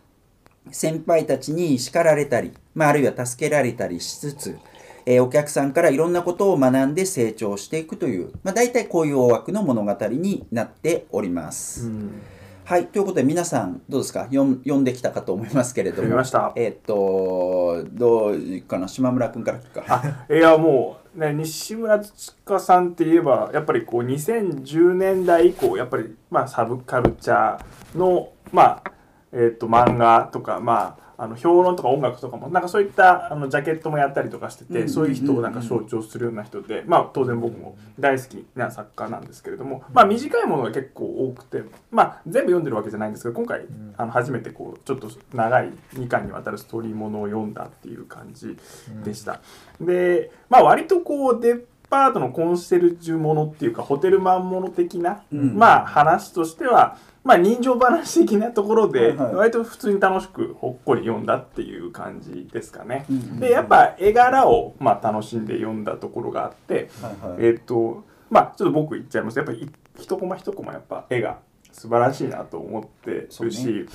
先輩たちに叱られたり、まあ、あるいは助けられたりしつつ、えーお客さんからいろんなことを学んで成長していくという、まあ、大体こういう大枠の物語になっております。うん。はい、ということで皆さんどうですか？読ん読んできたかと思いますけれども。読みました。えっとどうかな？島村君から聞くか。あいやもう、ね、西村土香さんって言えばやっぱりこう2010年代以降やっぱり、まあ、サブカルチャーの、まあえっと漫画とか、まあ、あの評論とか音楽とかもなんかそういったあのジャケットもやったりとかしてて、うん。そういう人をなんか象徴するような人で、まあ、当然僕も大好きな作家なんですけれども、まあ、短いものが結構多くて、まあ、全部読んでるわけじゃないんですけど今回あの初めてこうちょっと長い2巻にわたるストーリーものを読んだっていう感じでした。で、まあ、割とこうデパートのコンシェルジュものっていうかホテルマンもの的な、うん。まあ話としてはまあ人情話的なところで割と普通に楽しくほっこり読んだっていう感じですかね。うんでやっぱ絵柄をまあ楽しんで読んだところがあって、えっとまあちょっと僕言っちゃいます。やっぱり一コマ一コマやっぱ絵が素晴らしいなと思ってるし、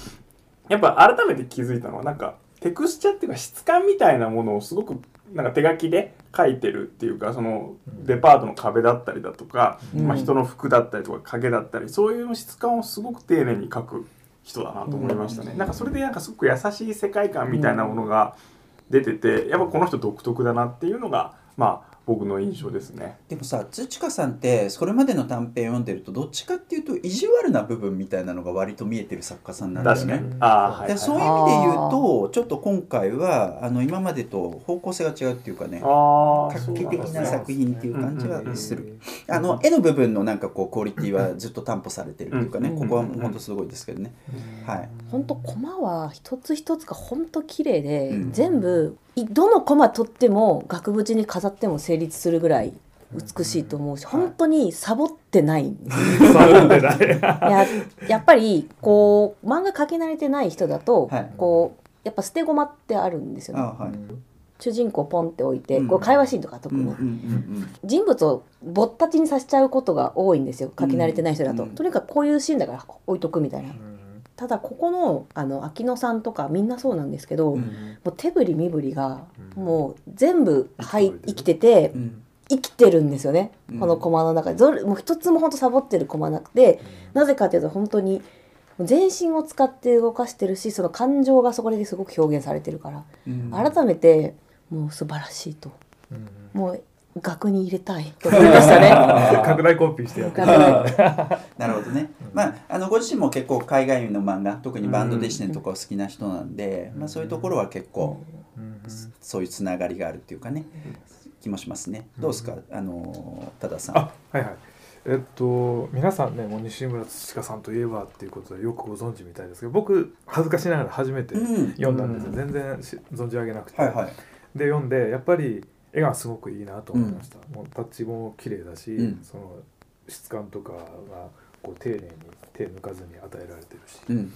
やっぱ改めて気づいたのはなんかテクスチャっていうか質感みたいなものをすごくなんか手書きで描いてるっていうかそのデパートの壁だったりだとか、うん。まあ、人の服だったりとか影だったりそういう質感をすごく丁寧に描く人だなと思いましたね。なんかそれでなんかすごく優しい世界観みたいなものが出ててやっぱこの人独特だなっていうのがまあ僕の印象ですね。でもさ土香さんってそれまでの短編読んでるとどっちかっていうと意地悪な部分みたいなのが割と見えてる作家さんなんだよね。確かに。ああ、はい、はい。でそういう意味で言うとちょっと今回はあの今までと方向性が違うっていうかねああ、画期的な作品っていう感じはする。うんあの絵の部分のなんかこうクオリティはずっと担保されてるっていうかね、うんここは本当すごいですけどね。はい。本当コマは一つ一つが本当綺麗で、うん全部いどのコマ取っても額縁に飾っても成立するぐらい美しいと思うし、はい本当にサボってない。んですサボってない。ややっぱりこう漫画描き慣れてない人だと、はい。こうやっぱ捨て駒ってあるんですよね。あはい。主人公ポンって置いて、うん。こう会話シーンとか特に、うんうんうん人物をぼったちにさせちゃうことが多いんですよ描き慣れてない人だと、うん。とにかくこういうシーンだから置いとくみたいなただここのあの秋野さんとかみんなそうなんですけど、うんもう手振り身振りがうん。もう全部、はい、生生きててうん。うん生きてるんですよね、うん。このコマの中で。どれもう一つも本当サボってるコマなくてなぜかというと本当に全身を使って動かしてるしその感情がそこですごく表現されてるから、うん。改めてもう素晴らしいと。うん。もう額に入れたい。と思いましたね。拡大コピーしてやって なるほどね、まあ、あのご自身も結構海外の漫画特にバンドデシネとかお好きな人なんで、まあ、そういうところは結構うん。そういうつながりがあるっていうかね気もしますね。どうですか？あの多田さん。あはいはい。えっと皆さんねもう西村土香さんといえばっていうことでよくご存知みたいですけど僕恥ずかしながら初めてうん。読んだんですよ、うん全然し存じ上げなくて、はいはい。で読んでやっぱり絵がすごくいいなと思いました、もうタッチも綺麗だし、うん。その質感とかがこう丁寧に手抜かずに与えられてるし、うん。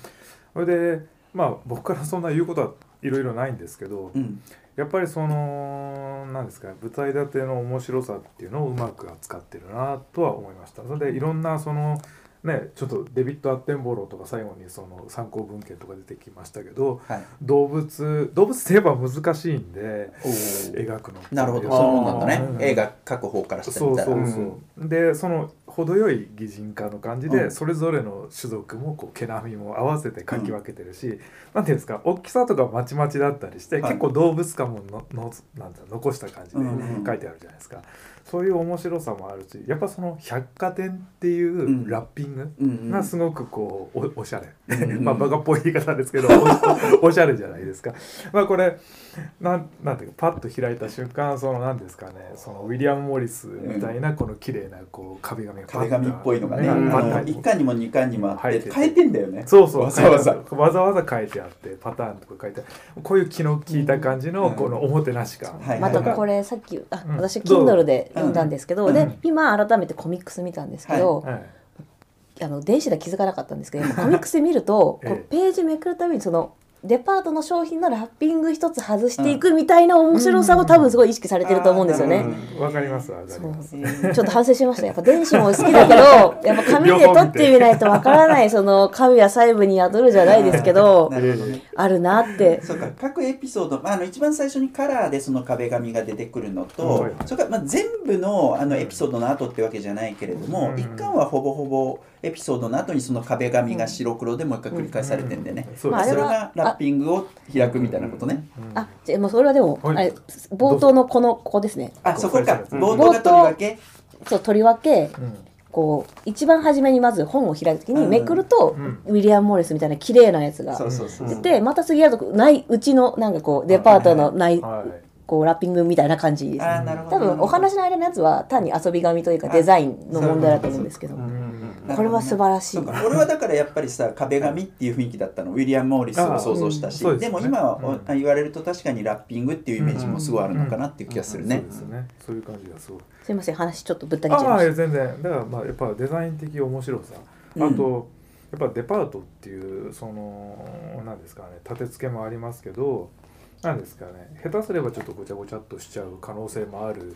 それでまあ僕からそんな言うことはいろいろないんですけど、うん。やっぱりその何ですか舞台立ての面白さっていうのをうまく扱ってるなとは思いました。それでいろんなそのねちょっとデビッド・アッテンボローとか最後にその参考文献とか出てきましたけどはい。動物動物といえば難しいんで描くのなるほど。そういうもんなんだね。うん映画描く方からしてそうみたら。そうそう、でその程よい擬人化の感じで、うん。それぞれの種族もこう毛並みも合わせて描き分けてるし、なんていうんですか大きさとかまちまちだったりして、はい。結構動物感もののなん残した感じでうんうん。書いてあるじゃないですか、そういう面白さもあるしやっぱその百貨店っていんうラッピングがすごくこうおおしゃれ、まあバカっぽい言い方ですけどお おしゃれじゃないですか。まあこれなんなんていうかパッと開いた瞬間その何ですかねそのウィリアム・モリスみたいなこの綺麗なこう壁紙が壁紙っぽいのがね、うん。あのパッと入って1巻にも2巻にもあって入ってて。変えてんだよね。そうそう。わざわざ。わざわざ書いてあってパターンとか書いてこういう気の利いた感じのうん。このおもてなし感、はいまたこれさっきあうん。私 Kindle で読んだんですけど、うん。で今改めてコミックス見たんですけど、はい。あの電子では気づかなかったんですけどコミックスで見ると、ええ。こうページめくるたびにそのデパートの商品のラッピング一つ外していくみたいな面白さを多分すごい意識されてると思うんですよね。うん。わかります。ちょっと反省しましたやっぱ電子も好きだけどやっぱ紙で撮ってみないとわからないその神は細部に宿るじゃないですけどなるほどねあるなって。そうか各エピソード、まあ、あの一番最初にカラーでその壁紙が出てくるのと、はい。それからまあ全部のあのエピソードの後ってわけじゃないけれども、うん。一巻はほぼほぼエピソードの後にその壁紙が白黒でもう一回繰り返されてんでね、そうまあそれあれはがラッピングを開くみたいなことね、うんあじゃあもうそれはでも、はいあれ冒頭のこのここですね。あそこか。うん。冒頭がとりわけ。そうとりわけうん。こう一番初めにまず本を開くときにうんめくると、うん。ウィリアム・モリスみたいな綺麗なやつが出て、また次やるとないうちのなんかこうデパートのない、はいこうラッピングみたいな感じです、あーなるほど。多分お話の間のやつは単に遊び紙というかデザインの問題だと思うんですけど。うんこれは素晴らしい。そうか。俺はだからやっぱりさ壁紙っていう雰囲気だったの。ウィリアム・モーリスを想像したし、うんですね。でも今は、うん。言われると確かにラッピングっていうイメージもすごいあるのかなっていう気がするね。そう。ですね。そういう感じがすごい。すいません話ちょっとぶった切っちゃいああまし全然。だからまあやっぱデザイン的面白さ。うん。あと、っぱデパートっていうその何ですかね立て付けもありますけど何ですかね。下手すればちょっとごちゃごちゃっとしちゃう可能性もある、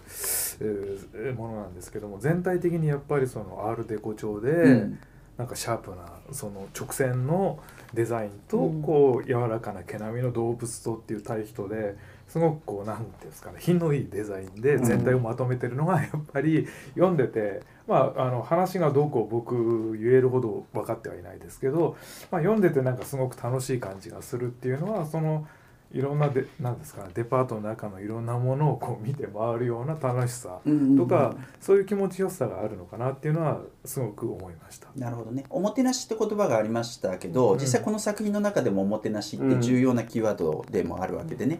えーものなんですけども全体的にやっぱりそのアールデコ調で、うん。なんかシャープなその直線のデザインとうん。こう柔らかな毛並みの動物とっていう対比とですごくこう何ていうんですかね品のいいデザインで全体をまとめてるのがやっぱり読んでてまああの話がどうこう僕言えるほど分かってはいないですけど、まあ、読んでてなんかすごく楽しい感じがするっていうのはそのいろんなでなんですかねデパートの中のいろんなものをこう見て回るような楽しさうんとかそういう気持ちよさがあるのかなっていうのはすごく思いました。なるほどね。おもてなしって言葉がありましたけど、うん実際この作品の中でもおもてなしって重要なキーワードでもあるわけでね、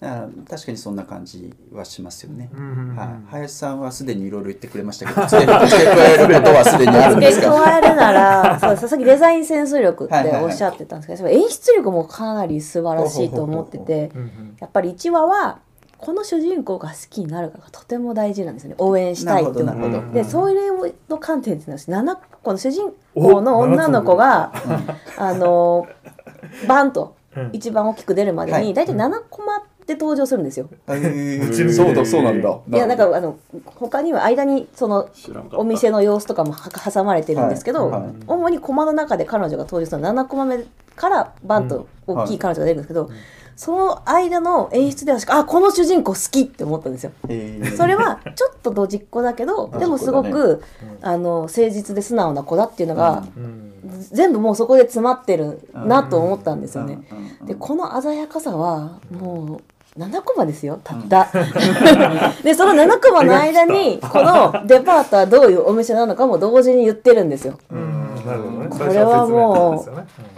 あ確かにそんな感じはしますよね、はい、林さんはすでにいろいろ言ってくれましたけど付け加えることはすでにあるんです付けか加えるなら そうさっきデザインセンス力っておっしゃってたんですけど、演出力もかなり素晴らしいと思っててやっぱり1話はこの主人公が好きになるかがとても大事なんですよね。応援したいってでそういうの観点っていうのは7この主人公の女の子があのバンとうん。一番大きく出るまではい。に大体7コマで登場するんですよ。へー。うちにそうだそうなんだ。いやなんかあの他には間にそのお店の様子とかもは挟まれてるんですけど、はいはい。主にコマの中で彼女が登場するのは7コマ目からバンと大きい彼女が出るんですけど、その間の演出ではしかあこの主人公好きって思ったんですよ。それはちょっとドジっ子だけどでもすごく、あの誠実で素直な子だっていうのが、うん。全部もうそこで詰まってるなと思ったんですよね。うんうんうんでこの鮮やかさはもう7コマですよ。たった。でその7コマの間に このデパートはどういうお店なのかも同時に言ってるんですよ。うん。なるほどね。これはもう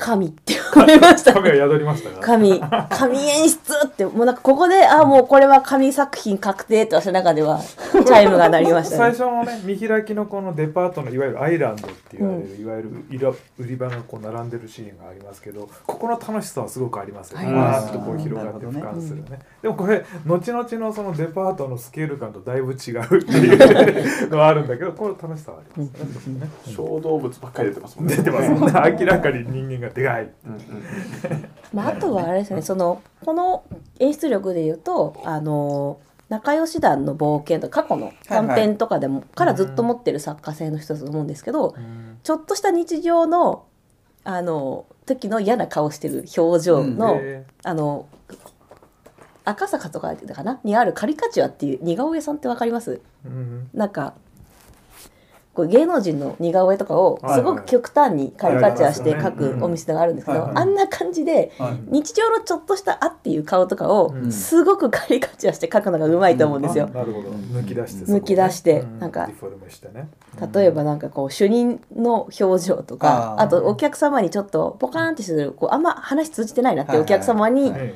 神って思いました。うん神は宿りましたか？神神演出ってもうなんかここであもうこれは神作品確定って私の中ではチャイムが鳴りましたね。最初のね見開きのこのデパートのいわゆるアイランドって言われる、いわゆる売り場がこう並んでるシーンがありますけどここの楽しさはすごくありますよね。わーっとこう広がって俯瞰するね。でもこれ後々のそのデパートのスケール感とだいぶ違うっていうのはあるんだけどこの楽しさはありますよね。小動物ばっかり出てますもんね出てますもんね。明らかに人間がでかい。うんうんまあ、あとはあれですねそのこの演出力で言うとあの仲良し団の冒険とか過去の短編とかでも、からずっと持ってる作家性の一つだと思うんですけど、ちょっとした日常のあの時の嫌な顔してる表情の、へあの赤坂とかかなにあるカリカチュアっていう似顔絵さんってわかります？ーうん。なんかこう芸能人の似顔絵とかをはいすごく極端にカリカチュアしてはい描くお店があるんですけどあんな感じではい。日常のちょっとした「あ」っていう顔とかをうん。すごくカリカチュアして描くのがうまいと思うんですよ。なるほど。抜き出して抜き出して。うんなんかディフォルメしてね。例えばなんかこう主任の表情とかあとお客様にちょっとポカーンってするこうあんま話通じてないなってお客様にはい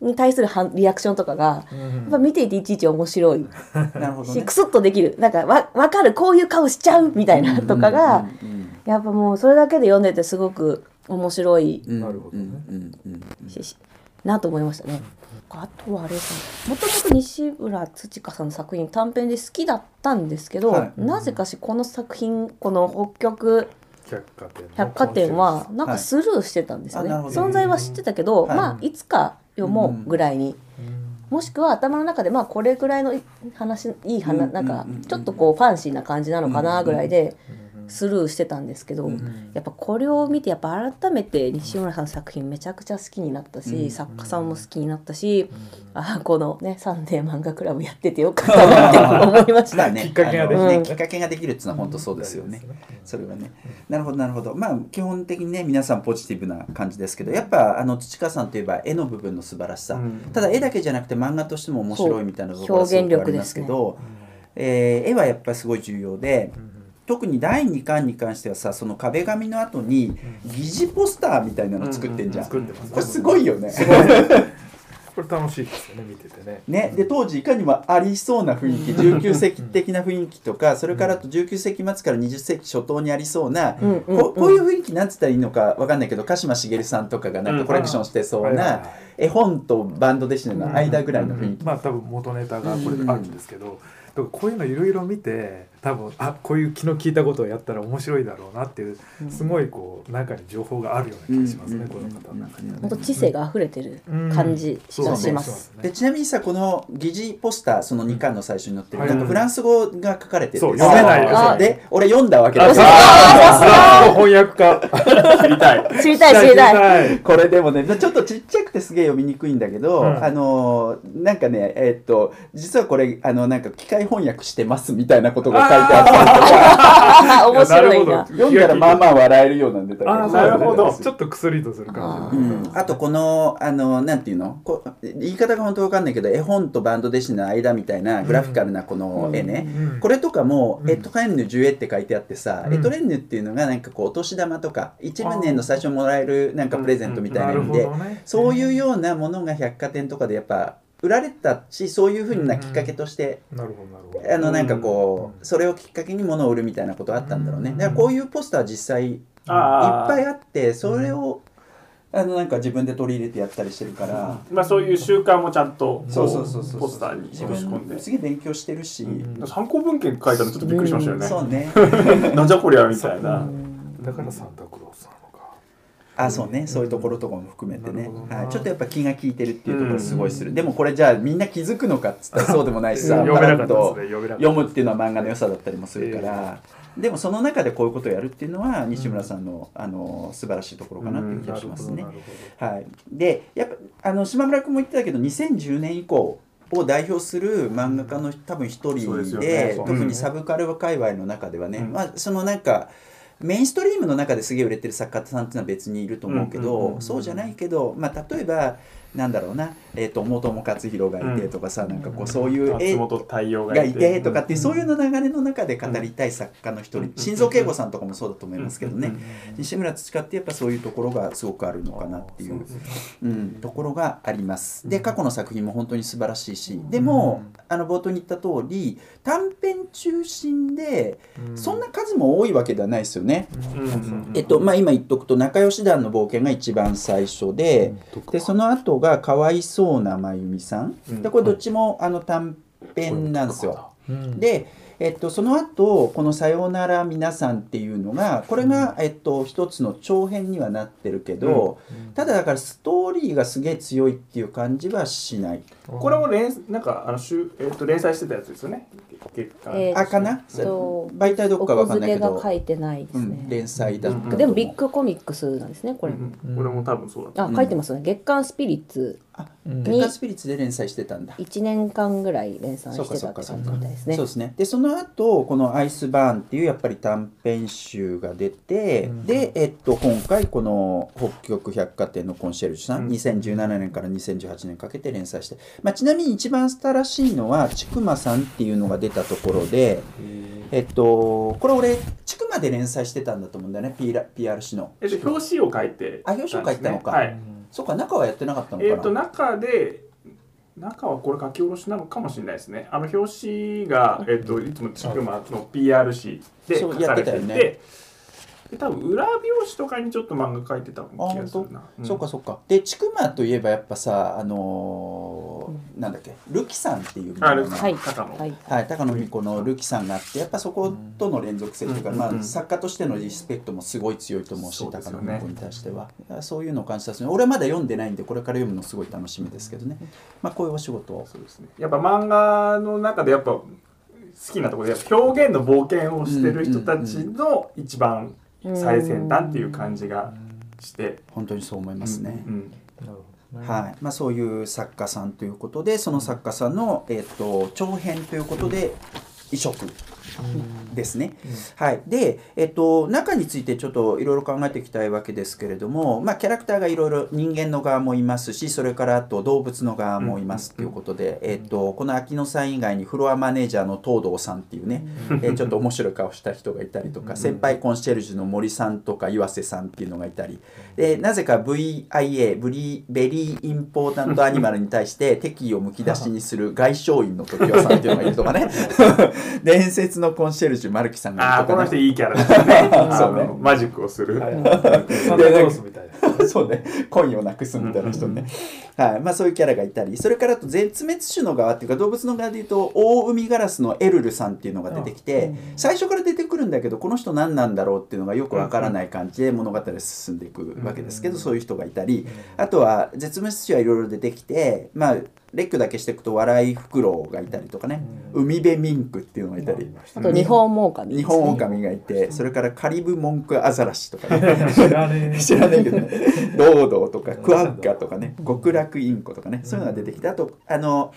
に対する反リアクションとかがうん。やっぱ見ていていちいち面白い。なるほどね。しクスッとできる。なんかわ分かるこういう顔しちゃうみたいなとかがやっぱもうそれだけで読んでてすごく面白い。うん。うんなるほどね。うんなと思いましたね。あとはあれですねもともと西村土香さんの作品短編で好きだったんですけど、はい。なぜかしこの作品この北極百貨店はなんはいかスルーしてたんですよね、あなるほど存在は知ってたけど、はい。まあいつか読もうぐらいに、うん。もしくは頭の中でまあこれぐらいの話いい話、うんなんかちょっとこうファンシーな感じなのかなぐらいでうんスルーしてたんですけど、うんやっぱこれを見てやっぱ改めて西村さんの作品めちゃくちゃ好きになったし、うん作家さんも好きになったし、あこのね「サンデー漫画クラブ」やっててよかったなって思いました。まあねきっかけがねうんあのきっかけができるっていうのは本当そうですよね。それはね。なるほどなるほど。まあ基本的にね皆さんポジティブな感じですけど、やっぱあの土川さんといえば絵の部分の素晴らしさ。うんただ絵だけじゃなくて漫画としても面白いみたいなところがすごくありますけど、えー絵はやっぱりすごい重要で。特に第2巻に関してはさその壁紙の後に疑似ポスターみたいなの作ってんじゃん、作ってます。これすごいよね。これ楽しいですよね見ててね。ね、で当時いかにもありそうな雰囲気19世紀的な雰囲気とかそれからあと19世紀末から20世紀初頭にありそうな、うんうんここういう雰囲気なんつったらいいのかわかんないけど鹿島茂さんとかがなんかコレクションしてそうない絵本とバンドデシネの間ぐらいの雰囲気、まあ多分元ネタがこれであるんですけど、だからこういうのいろいろ見て多分あこういう気の利いたことをやったら面白いだろうなっていうすごいこう中に情報があるような気がしますね、うんこの方の中にはね。本当知性が溢れてる感じがします。でちなみにさこの疑似ポスターその2巻の最初に載ってる、うんなんかフランス語が書かれてるそう読めないですよ。で俺読んだわけだ。あよあ翻訳家知りたい知りたい知りたい。い。これでもねちょっとちっちゃくてすげえ読みにくいんだけど、うん。あのーなんかねえーっと実はこれあのなんか機械翻訳してますみたいなことが書いてあったりとか面白いな。読んだらまあまあ笑えるようなんでたけどあーなるほど。ちょっと薬とする感じ。うん、あとこのあのなんていうの？こ言い方が本当わかんないけど絵本とバンド弟子の間みたいなグラフィカルなこの絵ね、うん。これとかも、うん。エトレンヌジュエって書いてあってさ、うん。エトレンヌっていうのがなんかこうお年玉とか1年の最初にもらえるなんかプレゼントみたいななる意味で。そういうようなものが百貨店とかでやっぱ売られたしそういうふうなきっかけとして、なるほどなるほど。あのなんかこう、うんそれをきっかけに物を売るみたいなことあったんだろうね、うんだからこういうポスター実際いっぱいあってそれを、あのなんか自分で取り入れてやったりしてるから、まあそういう習慣もちゃんとそうそうそうそうポスターに自落とし込んで。す分げえ勉強してるし、うん参考文献書いたのちょっとびっくりしましたよね、そうね。なんじゃこりゃみたいな、だからサンタク。あそうね。そういうところとかも含めてね。はい、ちょっとやっぱ気が利いてるっていうところすごいする、でもこれじゃあみんな気づくのかっつったらそうでもないしさ読めなとですね。読むっていうのは漫画の良さだったりもするから、でもその中でこういうことをやるっていうのは西村さんの,、あの素晴らしいところかなっていう気がしますね。はい、でやっぱあの島村君も言ってたけど2010年以降を代表する漫画家の多分一人でね。特にサブカル界隈の中ではね、うん。まあ、そのなんかメインストリームの中ですげえ売れてる作家さんっていうのは別にいると思うけど、そうじゃないけど、まあ、例えばなんだろうな、えー、と元も勝弘がいてとかさ、なんかこうそういう絵ががいて。とかっていうそういうの流れの中で語りたい作家の一人。心臓慶吾さんとかもそうだと思いますけどね。西村土ってやっぱそういうところがすごくあるのかなっていううん、ところがあります。で過去の作品も本当に素晴らしいし。でもあの冒頭に言った通り短編中心でそんな数も多いわけではないですよね。うん。うん。うん。えっとまあ、今言っとくと仲良し団の冒険が一番最初で,、でその後がかわいそうなまゆみさん、うん。でこれどっちもあの短編なんですよ。うん。で、えっと、その後この「さようなら皆さん」っていうのがこれが、えっと、一つの長編にはなってるけど、ただだからストーリーがすげえ強いっていう感じはしない。これも連なんかあの週、えっと連載してたやつですよね？えーあかな？そう媒体どっかわかんないけど、書いてないですね。うん、。連載だでもビッグコミックスなんですねこれ。うん。これも多分そうだあ書いてますね。月刊スピリッツ月刊スピリッツで連載してたんだ。1年間ぐらい連載してたって感そうかそうかじみたいですね。そう。ですねでその後この「アイスバーン」っていうやっぱり短編集が出て、うん。で、えっと、今回この北極百貨店のコンシェルジュさん、うん。2017年から2018年かけて連載して、まあ、ちなみに一番新しいのは「ちくまさん」っていうのが出たところで、え。っと、これ俺ちくまで連載してたんだと思うんだよね PR PRC の。えっと表紙を書いてあ表紙を書いたのか。はいそうか中はやってなかったのかな、えっと中で中はこれ書き下ろしなのかもしれないですね。あの表紙が、えっといつもちくまの PR 誌で書かれていてってたよね。で多分裏表紙とかにちょっと漫画描いてた気がするな、ん。そうかそうか。でちくまといえばやっぱさあのーなんだっけ？ルキさんっていうあれのがはい。高野。はい。はい、高野美子のルキさんがあってやっぱそことの連続性というか、まあ、うん。うん作家としてのリスペクトもすごい強いと思うしそうですよね。高野美子に対しては。そういうのを感じたし俺はまだ読んでないんでこれから読むのすごい楽しみですけどね、まあ、こういうお仕事を。そうですね。やっぱ漫画の中でやっぱ好きなところで表現の冒険をしてる人たちの一番最先端っていう感じがして、本当にそう思いますね。うんなるほどね。はい。まあ、そういう作家さんということでその作家さんの、えー、と長編ということで移植ですね。はい、で、えっと、中についてちょっといろいろ考えていきたいわけですけれども、まあ、キャラクターがいろいろ人間の側もいますしそれからあと動物の側もいますということで、えっと、この秋野さん以外にフロアマネージャーの東堂さんっていうね、えーちょっと面白い顔した人がいたりとか先輩コンシェルジュの森さんとか岩瀬さんっていうのがいたり。でなぜか VIA ブリベリーインポータントアニマルに対して敵意をむき出しにする外相員の時雄さんっていうのがいるとかね。伝説ののコンシェルジュマルキさんがああこの人いいキャラですよね。そうね。マジックをする、はい。そうね、コインをなくすみたいな人ね、はい。まあ、そういうキャラがいたり、それからあと絶滅種の側っていうか、動物の側でいうと、オオウミガラスのエルルさんっていうのが出てきて、最初から出てくるんだけど、この人何なんだろうっていうのがよくわからない感じで物語が進んでいくわけですけど、そういう人がいたり、あとは絶滅種はいろいろ出てきて、まあ、列挙だけしていくと、笑いフクロウがいたりとかね、海辺ミンクっていうのがいたり。あと日本モオカミ日本オオカミがいて、それからカリブモンクアザラシとかね。知らねえ。知らないけどね、ドードーとかクアッガとかね、極楽インコとかね、そういうのが出てきて、あと、あの、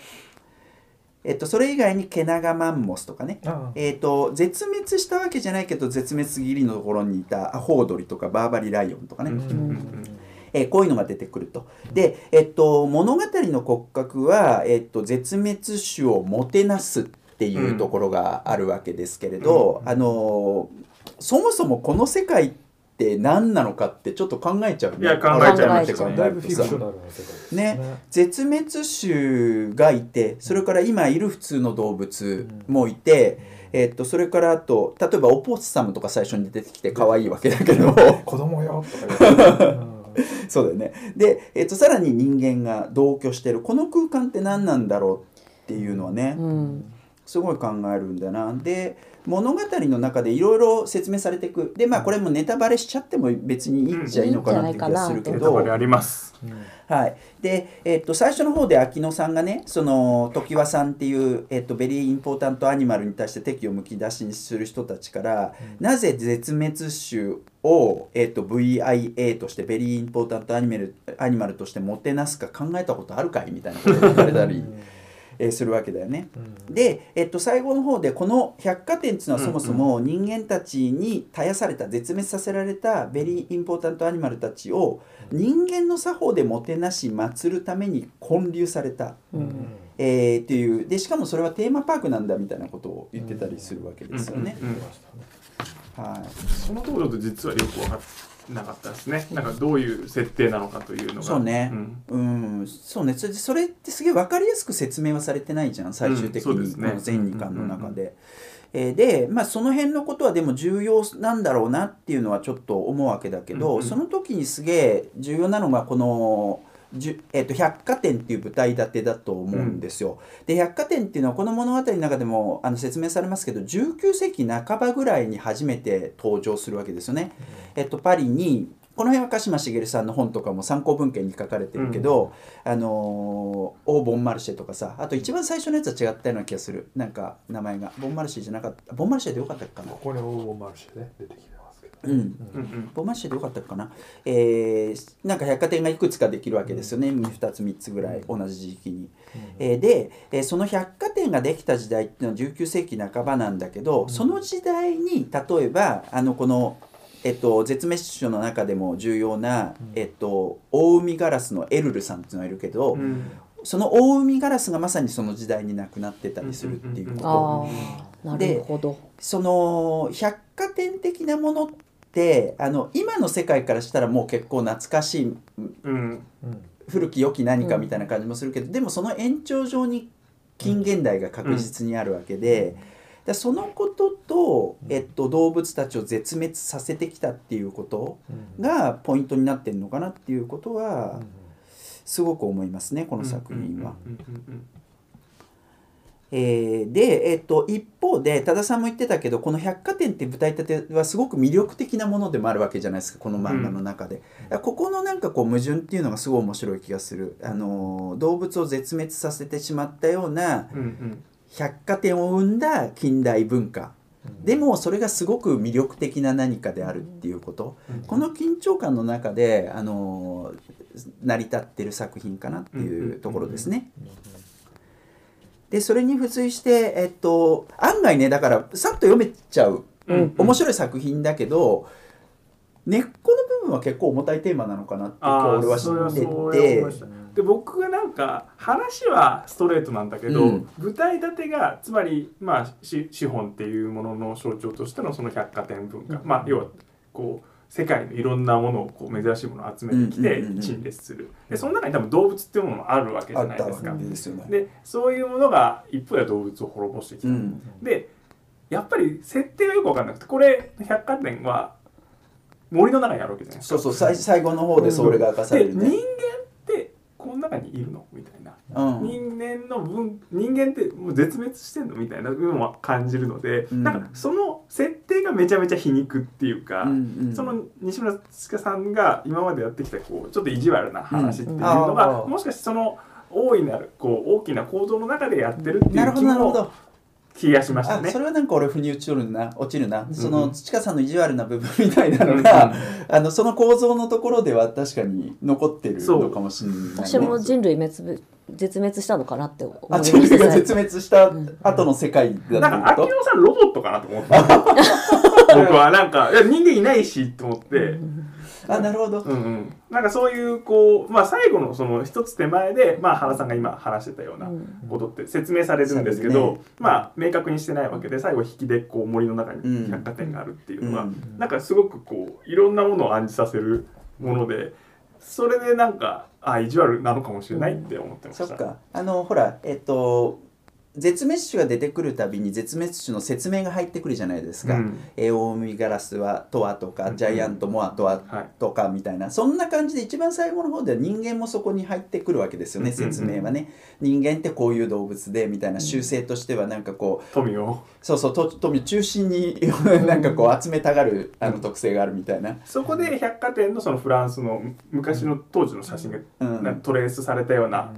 えっと、それ以外にケナガマンモスとかね、あえっと、絶滅したわけじゃないけど、絶滅ギリのところにいたアホウドリとかバーバリライオンとかね、うんうんうんえーこういうのが出てくると。で、えっと、物語の骨格は、えっと、絶滅種をもてなすっていうところがあるわけですけれど、あのそもそもこの世界って何なのかってちょっと考えちゃうね。いや考えちゃいますよね。だいぶフィクショナルな世界ですね。絶滅種がいてそれから今いる普通の動物もいて、えっとそれからあと例えばオポッサムとか最初に出てきて可愛いわけだけど。子供よとか言ってう。ん そうだよね。で、えっとさらに人間が同居してるこの空間って何なんだろうっていうのはね、うん。すごい考えるんだな。で物語の中でいろいろ説明されていく。でまあこれもネタバレしちゃっても別にいいっちゃいいのかなって気がするけど、ネタバレありますはい、で、えっと最初の方で秋野さんがねその常盤さんっていう、えっとベリーインポータントアニマルに対して敵をむき出しにする人たちから、なぜ絶滅種を、えっと VIA としてベリーインポータントアニマルアニマルとしてもてなすか考えたことあるかい？みたいなことを聞かれたり、えーするわけだよね。で、えっと、最後の方でこの百貨店っていうのはそもそも人間たちに絶やされた絶滅させられたベリーインポータントアニマルたちを人間の作法でもてなし祀るために建立された、うん。えーっていう。でしかもそれはテーマパークなんだみたいなことを言ってたりするわけですよね。うん。うん。はい。そのところと実はよく分かってなかったですね。なんかどういう設定なのかというのが。そうね。ん。うん、そうね。それでそれってすげえ分かりやすく説明はされてないじゃん最終的に、うん全2巻の中で。えーで、まあ、その辺のことはでも重要なんだろうなっていうのはちょっと思うわけだけど、うんうん。その時にすげえ重要なのがこの、えー、と百貨店っていう舞台立てだと思うんですよ。で百貨店っていうのはこの物語の中でもあの説明されますけど19世紀半ばぐらいに初めて登場するわけですよね。えっと、パリにこの辺は鹿島茂さんの本とかも参考文献に書かれてるけど、あのーオー・ボンマルシェとかさあと一番最初のやつは違ったような気がする。なんか名前が。ボンマルシェじゃなかった。ボンマルシェでよかったかな。ここにオーボマルシェで出てきうん。うんうん。ボンマルシェでよかったかな。えーなんか百貨店がいくつかできるわけですよね。2つ3つぐらい同じ時期に。えーで、えーその百貨店ができた時代っていうのは19世紀半ばなんだけど、その時代に例えばあのこの、えっと、絶滅種の中でも重要な、えっと、オオウミガラスのエルルさんっていうのがいるけど、うん。そのオオウミガラスがまさにその時代に亡くなってたりするっていうこと。ああなるほど。その百貨店的なものってあの今の世界からしたらもう結構懐かしいうんうん。古き良き何かみたいな感じもするけど、でもその延長上に近現代が確実にあるわけで、だそのことと、えっと、動物たちを絶滅させてきたっていうことがポイントになってるのかなっていうことはすごく思いますねこの作品は。うんうんうんえーで、えっと、一方で多田さんも言ってたけどこの百貨店って舞台立てはすごく魅力的なものでもあるわけじゃないですかこの漫画の中で、だからここのなんかこう矛盾っていうのがすごい面白い気がする、あのー動物を絶滅させてしまったようなうんうん。百貨店を生んだ近代文化。でもそれがすごく魅力的な何かであるっていうこと、うん。この緊張感の中で、あのー成り立ってる作品かなっていうところですね。でそれに付随して、えっと、案外ねだからさっと読めちゃううん面白い作品だけど根っこの部分は結構重たいテーマなのかなって俺は知ってて。で僕がなんか話はストレートなんだけど、うん。舞台立てがつまりまあし資本っていうものの象徴としてのその百貨店文化、まあ要はこう世界のいろんなものをこう珍しいものを集めてきて陳列する。でその中に多分動物っていうものもあるわけじゃないですか。けでね。でそういうものが一方では動物を滅ぼしてきた、うん。でやっぱり設定がよく分かんなくてこれ百貨店は森の中にあるわけじゃないですか。そうそう最最後の方でそれが明かされるで人間ねってこの中にいるの？みたい人間の分人間ってもう絶滅してんのみたいなのは感じるので、うん。なんかその設定がめちゃめちゃ皮肉っていうか、うんうん。その西村千佳さんが今までやってきたこうちょっと意地悪な話っていううん。のが、あー。もしかしてその大いなるこう大きな構造の中でやってるっていう気も気がしましたね。あそ。れはなんか俺腑に落ちるな落ちるな、そうん。の土香さんの意地悪な部分みたいなのが、あのその構造のところでは確かに残ってるのかもしれない、ね、私も人類滅亡絶滅したのかなって思いあま人類がした絶滅した後の世界だなんかと？いうこ秋野さんロボットかなと思って僕はなんかいや人間いないしと思って。とあなるほど、うんうん、なんかそういうこう、まあ、最後のその一つ手前で、まあ、原さんが今話してたようなことって説明されるんですけど、そうですね。まあ明確にしてないわけで最後引きでこう森の中うん。に百貨店があるっていうのは、うん。なんかすごくこういろんなものを暗示させるものでそれでなんかあ意地悪なのかもしれないって思ってました。そっか。あのほらえっと絶滅種が出てくるたびに絶滅種の説明が入ってくるじゃないですか、うん。エオウミガラスはとはとか、うん。ジャイアントモアとははいとかみたいな。そんな感じで一番最後の方では人間もそこに入ってくるわけですよね、うんうんうん。説明はね。人間ってこういう動物でみたいな習性としてはなんかこう富を？そうそうと富中心に なんかこう集めたがるあの特性があるみたいな、そこで百貨店のそのフランスの昔の当時の写真がトレースされたような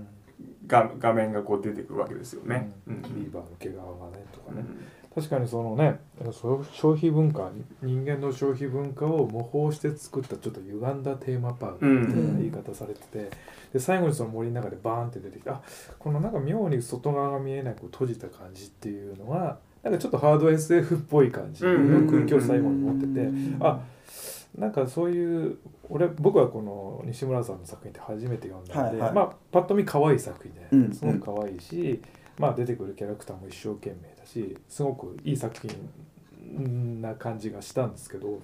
画画面がこう出てくるわけですよね。うん。リーバーの毛皮がねとかね、うん。確かにそのね消費文化人間の消費文化を模倣して作ったちょっと歪んだテーマパークみたいな言い方されてて、で最後にその森の中でバーンって出てきてあこのなんか妙に外側が見えないこう閉じた感じっていうのはなんかちょっとハード SF っぽい感じの空気を最後に持ってて、あなんかそういう俺僕はこの西村さんの作品って初めて読んだんで、はいはい。まあパッと見可愛い作品うんですごく可愛いし、まあ出てくるキャラクターも一生懸命だしすごくいい作品な感じがしたんですけど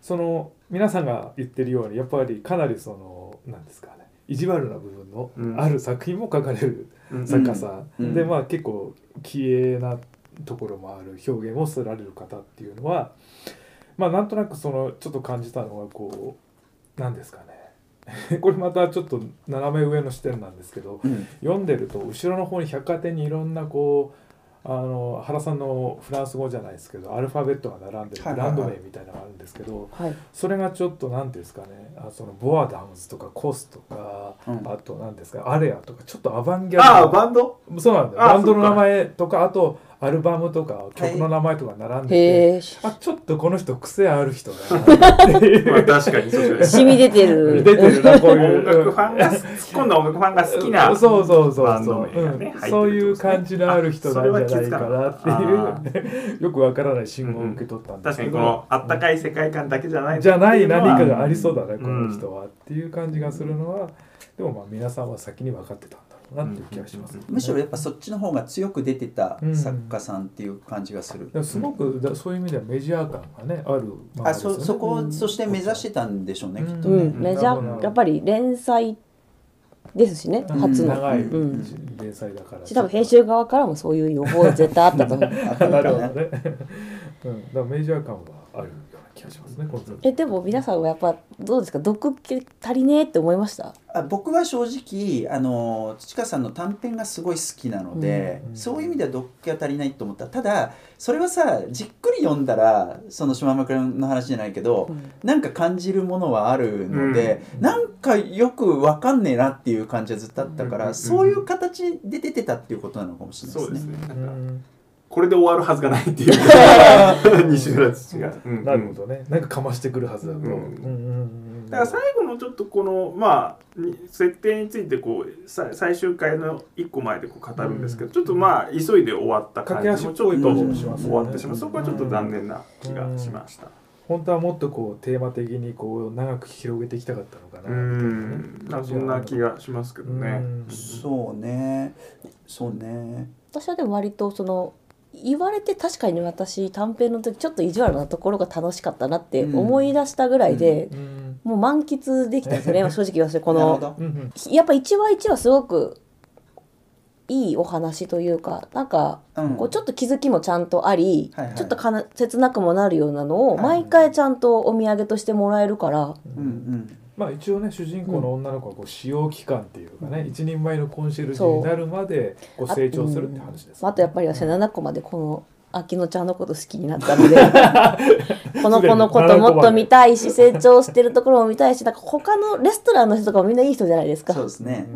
その皆さんが言ってるようにやっぱりかなりそのなんですかね意地悪な部分のうん。ある作品も書かれるうん。作家さん、うん。でまあ結構奇麗なところもある表現をされる方っていうのはまあなんとなくそのちょっと感じたのはこうなんですかね。これまたちょっと斜め上の視点なんですけどうん。読んでると後ろの方に百貨店にいろんなこうあの原さんのフランス語じゃないですけどアルファベットが並んでるブランド名みたいなのがあるんですけどはい。それがちょっと何ていうんですかねあそのボアダムズとかコスとか、うん。あと何ですかアレアとかちょっとアバンギャルド。バンド？そうなんだバンドの名前とかあとアルバムとか曲の名前とか並んでて、あちょっとこの人癖ある人だなっていう。まあ確かにそうですね。染み出てる。出てるなこういう。音楽ファンが突っ込んだ音楽ファンが好きなそうそう。そうそう、うん。そういう感じのある人なんじゃないかなっていう。よくわからない信号を受け取ったんですけど、確かにこのあったかい世界観だけじゃないじゃない何かががありそうだね、うんこの人はっていう感じがするのは。でもまあ皆さんは先に分かってた。んなっていう気がします、むしろやっぱそっちの方が強く出てたうん。作家さんっていう感じがする、だからすごくだそういう意味ではメジャー感がねある漫画あそそこそして目指してたんでしょうね、うんきっとね、うん、メジャーやっぱり連載ですしね、うん。初の、長いうん。連載だから。し多分編集側からもそういう予報絶対あったと思う。ななるほどね、うん、だからメジャー感はある気がしますねえでも皆さんはやっぱどうですか？毒気足りねえって思いました？あ僕は正直あの土香さんの短編がすごい好きなので、うんそういう意味では読気が足りないと思った。ただそれはさじっくり読んだらその島村の話じゃないけど、なんか感じるものはあるので、うんなんかよくわかんねえなっていう感じはずっとあったから、うんそういう形で出てたっていうことなのかもしれないそうですですね。ねなんかうんこれで終わるはずがないっていう。西村土が、うん。なるほどね。なんかかましてくるはずだと、うん。だから最後のちょっとこのまあに設定についてこうさ最終回の一個前でこう語るんですけど、ちょっとまあ急いで終わった感じもちょっと終わってしまうそこはちょっと残念な気がしました。本当はもっとこうテーマ的にこう長く広げていきたかったのかうな。なねそんな気がしますけどね。うんそうねそうね私はでも割とその言われて確かに私短編の時ちょっと意地悪なところが楽しかったなって思い出したぐらいで、うん。もう満喫できたんですよね。正直言わせてこの。うんうん。やっぱ1話1話すごくいいお話というかなんかうん。こうちょっと気づきもちゃんとあり、はいはい。ちょっとかな切なくもなるようなのをはい毎回ちゃんとお土産としてもらえるから、うんうんまあ一応ね主人公の女の子はこう使用期間っていうかね、一人前のコンシェルジュになるまでこう成長するって話です、あとやっぱり私7個までこの秋乃ちゃんのこと好きになったので。この子のこともっと見たいし成長してるところも見たいしなんか他のレストランの人とかもみんないい人じゃないですか。そうですね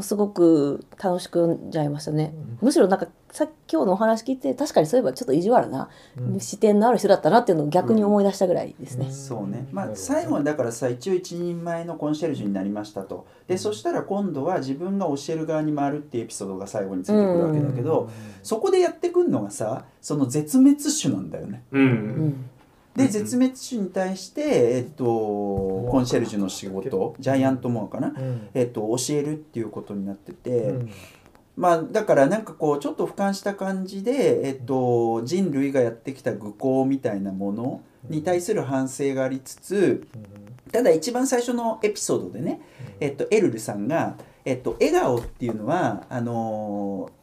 もうすごく楽しく読んじゃいましたね、むしろなんかさ今日のお話聞いて確かにそういえばちょっと意地悪な、うん。視点のある人だったなっていうのを逆に思い出したぐらいですね、そうね、まあ、最後はだからさ一応一人前のコンシェルジュになりましたと。でそしたら今度は自分が教える側に回るっていうエピソードが最後についてくるわけだけど、そこでやってくるのがさその絶滅種なんだよね。うん、うんで絶滅種に対して、えっと、コンシェルジュの仕事ジャイアントモアかな、うん。えっと、教えるっていうことになってて、うん。まあだからなんかこうちょっと俯瞰した感じで、えっと、人類がやってきた愚行みたいなものに対する反省がありつつただ一番最初のエピソードでね、えっと、エルルさんが、えっと、笑顔っていうのはあのー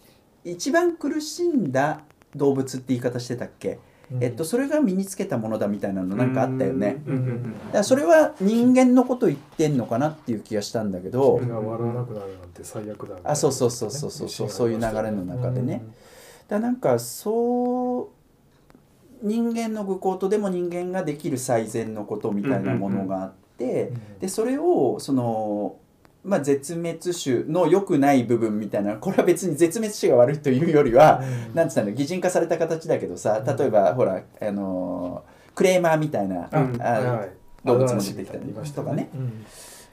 一番苦しんだ動物って言い方してたっけ、うんえっと、それが身につけたものだみたいなのなんかあったよね。だからそれは人間のこと言ってんのかなっていう気がしたんだけど自分が笑わなくなるなんて最悪だみたいなあそうそうそうそうそうそうそういう流れの中でね。だからなんかそう人間の愚行とでも人間ができる最善のことみたいなものがあって、うん。でそれをその、まあ、絶滅種の良くない部分みたいなこれは別に絶滅種が悪いというよりは、うん。なんつったの擬人化された形だけどさ例えばほらあのクレーマーみたいな、動物も出てきたり言いましたとかね。うん。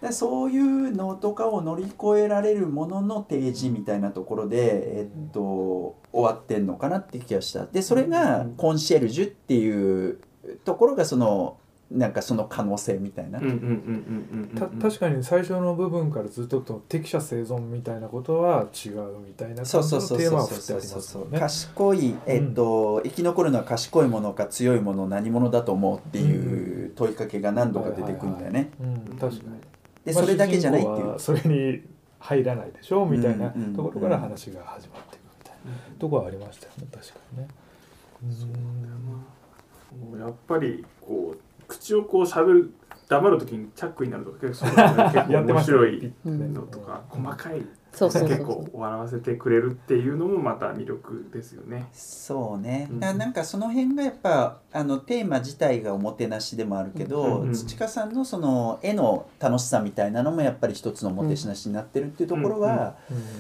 でそういうのとかを乗り越えられるものの提示みたいなところで、えっと、終わってんのかなって気がした。でそれがコンシェルジュっていうところがそのなんかその可能性みたいな、うんうんうんうんうんた確かに最初の部分からずっとと適者生存みたいなことは違うみたいな感じそうそうそうのテーマそうそうは振ってありますよね。賢い、えっと生き残るのは賢いものか強いもの何者だと思うっていう問いかけが何度か出てくるんだよね。うん、確かに。でまあそれだけじゃないっていう。それに入らないでしょみたいなうんうんところから話が始まっていくみたいなところはありましたよね確かにね。もうやっぱりこう口をこう喋る黙る時にチャックになるとか結構 面白いのとか細かいそうそうそう結構笑わせてくれるっていうのもまた魅力ですよね。そうね、うん。なんかその辺がやっぱあのテーマ自体がおもてなしでもあるけど、うんうん土香さんのその絵の楽しさみたいなのもやっぱり一つのおもてなしになってるっていうところは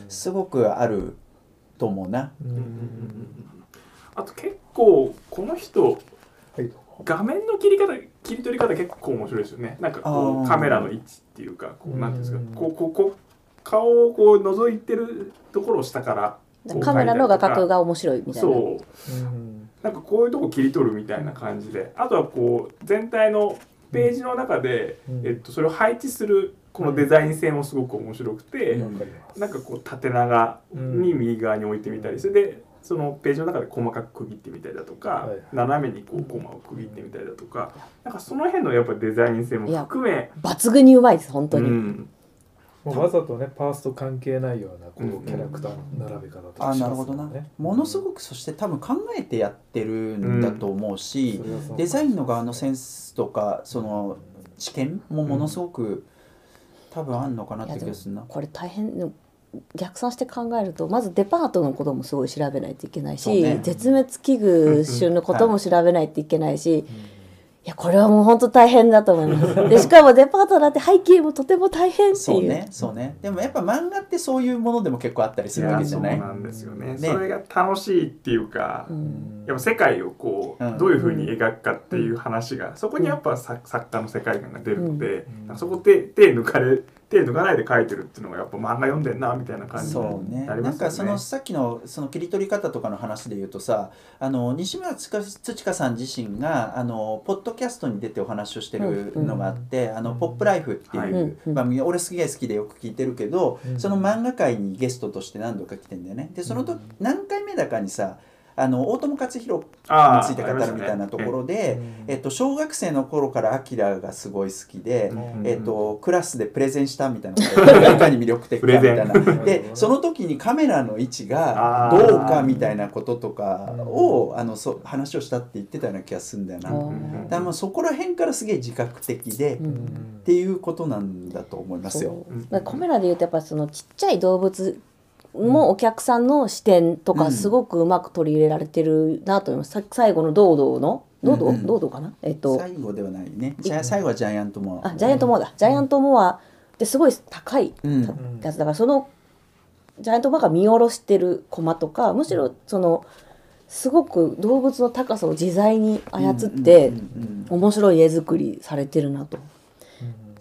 すごくあると思うな。あと結構この人はい。画面の切り方切り取り方結構面白いですよね。なんかこうカメラの位置っていうかこうなんていうんですか。うん。こうこうこう顔をこう覗いてるところを下からカメラの画角が面白いみたいな。そう。うん。なんかこういうとこ切り取るみたいな感じで。あとはこう全体のページの中で、うん。えっと、それを配置するこのデザイン性もすごく面白くて、なんかこう縦長に右側に置いてみたりそれでそのページの中で細かく区切ってみたりだとか、はいはい。斜めにこうコマを区切ってみたりだとかなんかその辺のやっぱデザイン性も含め抜群にうまいです本当に、うん。もうわざとねパースと関係ないようなこうんうキャラクターの並べ方とかあしなるほどな。ものすごくそして多分考えてやってるんだと思うし、うデザインの側のセンスとかその知見もものすごく多分あんのかなって気がするな。これ大変逆算して考えるとまずデパートのこともすごい調べないといけないし、ね。絶滅危惧種のことも調べないといけないし、うんいやこれはもう本当大変だと思います。でしかもデパートだって背景もとても大変っていう。そうねそうね。でもやっぱ漫画ってそういうものでも結構あったりするわけじゃない？やそうなんですよね。ね。それが楽しいっていうか、うん。やっぱ世界をこう、うん。どういうふうに描くかっていう話が、そこにやっぱ作作家の世界観が出るので、そこで手抜かれ手抜かないで描いてるっていうのがやっぱ漫画読んでんなみたいな感じにそうね。なりますよね。なんかそのさっきのその切り取り方とかの話で言うとさあの西村つか土香さん自身があのポッドキャストに出てお話をしてるのがあって「あのポップライフ」っていううん番組俺すげえ好きでよく聞いてるけどうん。その漫画界にゲストとして何度か来てんだよね。でその時何回目だかにさあの大友克洋について語るみたいなところで、うん。えっと、小学生の頃からアキラがすごい好きで、うん。えっと、クラスでプレゼンしたみたいなことがいかに魅力的かみたいな。でその時にカメラの位置がどうかみたいなこととかをあのそ話をしたって言ってたような気がするんだよな。うん。らまあそこら辺からすげえ自覚的で、うん。っていうことなんだと思いますよ。カメラで言うとやっぱそのちっちゃい動物もお客さんの視点とうん。かすごくうまく取り入れられてるなと思います、さ最後の堂々の？堂々、うんうん。堂々？かな？えっと。最後ではないね。じゃあ最後はジャイアントモア。あジャイアントモアだ。ジャイアントモアってすごい高いうん。やつ。だからそのジャイアントモアが見下ろしてるコマとかむしろそのすごく動物の高さを自在に操ってうんうんうん。面白い絵作りされてるなと。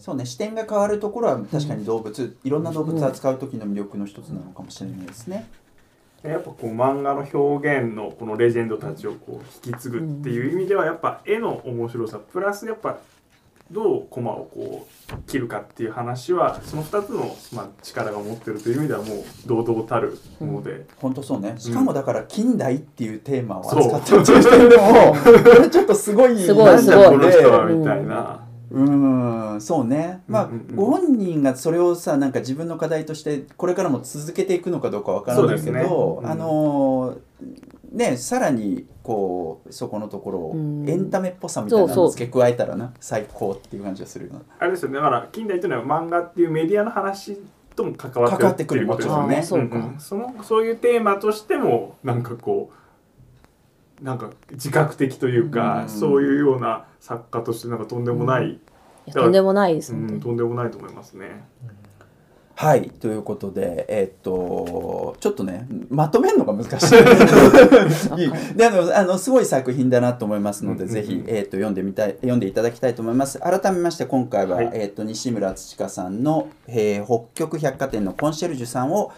そうね視点が変わるところは確かに動物、いろんな動物を扱う時の魅力の一つなのかもしれないですね。やっぱこう漫画の表現のこのレジェンドたちをこう引き継ぐっていう意味ではやっぱ絵の面白さプラスやっぱどうコマをこう切るかっていう話はその2つのまあ力が持ってるという意味ではもう堂々たるもので、本当そうね。しかもだから近代っていうテーマを扱ってるという。視点でも、これちょっとすごいすごいこの人はうんみたいな。うんそうね。まあ、うんうんうん。ご本人がそれをさなんか自分の課題としてこれからも続けていくのかどうかわからないけそうですね。ど、うん。あのねさらにこうそこのところをうん。エンタメっぽさみたいなそうそうのを付け加えたらな。最高っていう感じがするよな。あれですよね。だから近代というのは漫画っていうメディアの話とも関わってってくるいうことですよね。もちろんねんん。そのそういうテーマとしてもなんかこうなんか自覚的というか、うん。そういうような作家としてなんかとんでもない、いやとんでもないですうんとんでもないと思いますね。はいということでえっとちょっとねまとめるのが難しい。であのあのすごい作品だなと思いますので、うんうんうん。ぜひ、えっと読んでみたい読んでいただきたいと思います。改めまして今回は、はい。えっと西村土香さんの、えー北極百貨店のコンシェルジュさんを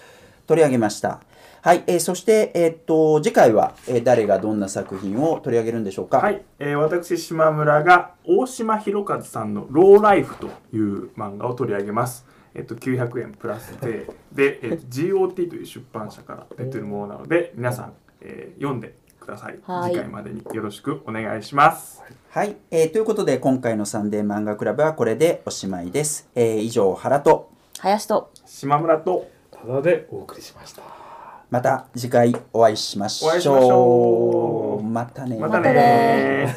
取り上げましたはい、えーそして、えっと次回は、えー誰がどんな作品を取り上げるんでしょうか？はい、えー私島村が大島弘和さんの「ローライフ」という漫画を取り上げます。えっと、900円プラスで。で、えっと、GOT という出版社から出てるものなので皆さん、えー読んでください。はい。次回までによろしくお願いします。はい、えーということで今回のサンデー漫画クラブはこれでおしまいです、えー以上原と。林と。島村と。ただでお送りしました。また次回お会いしましょう。ましょう。またね。またね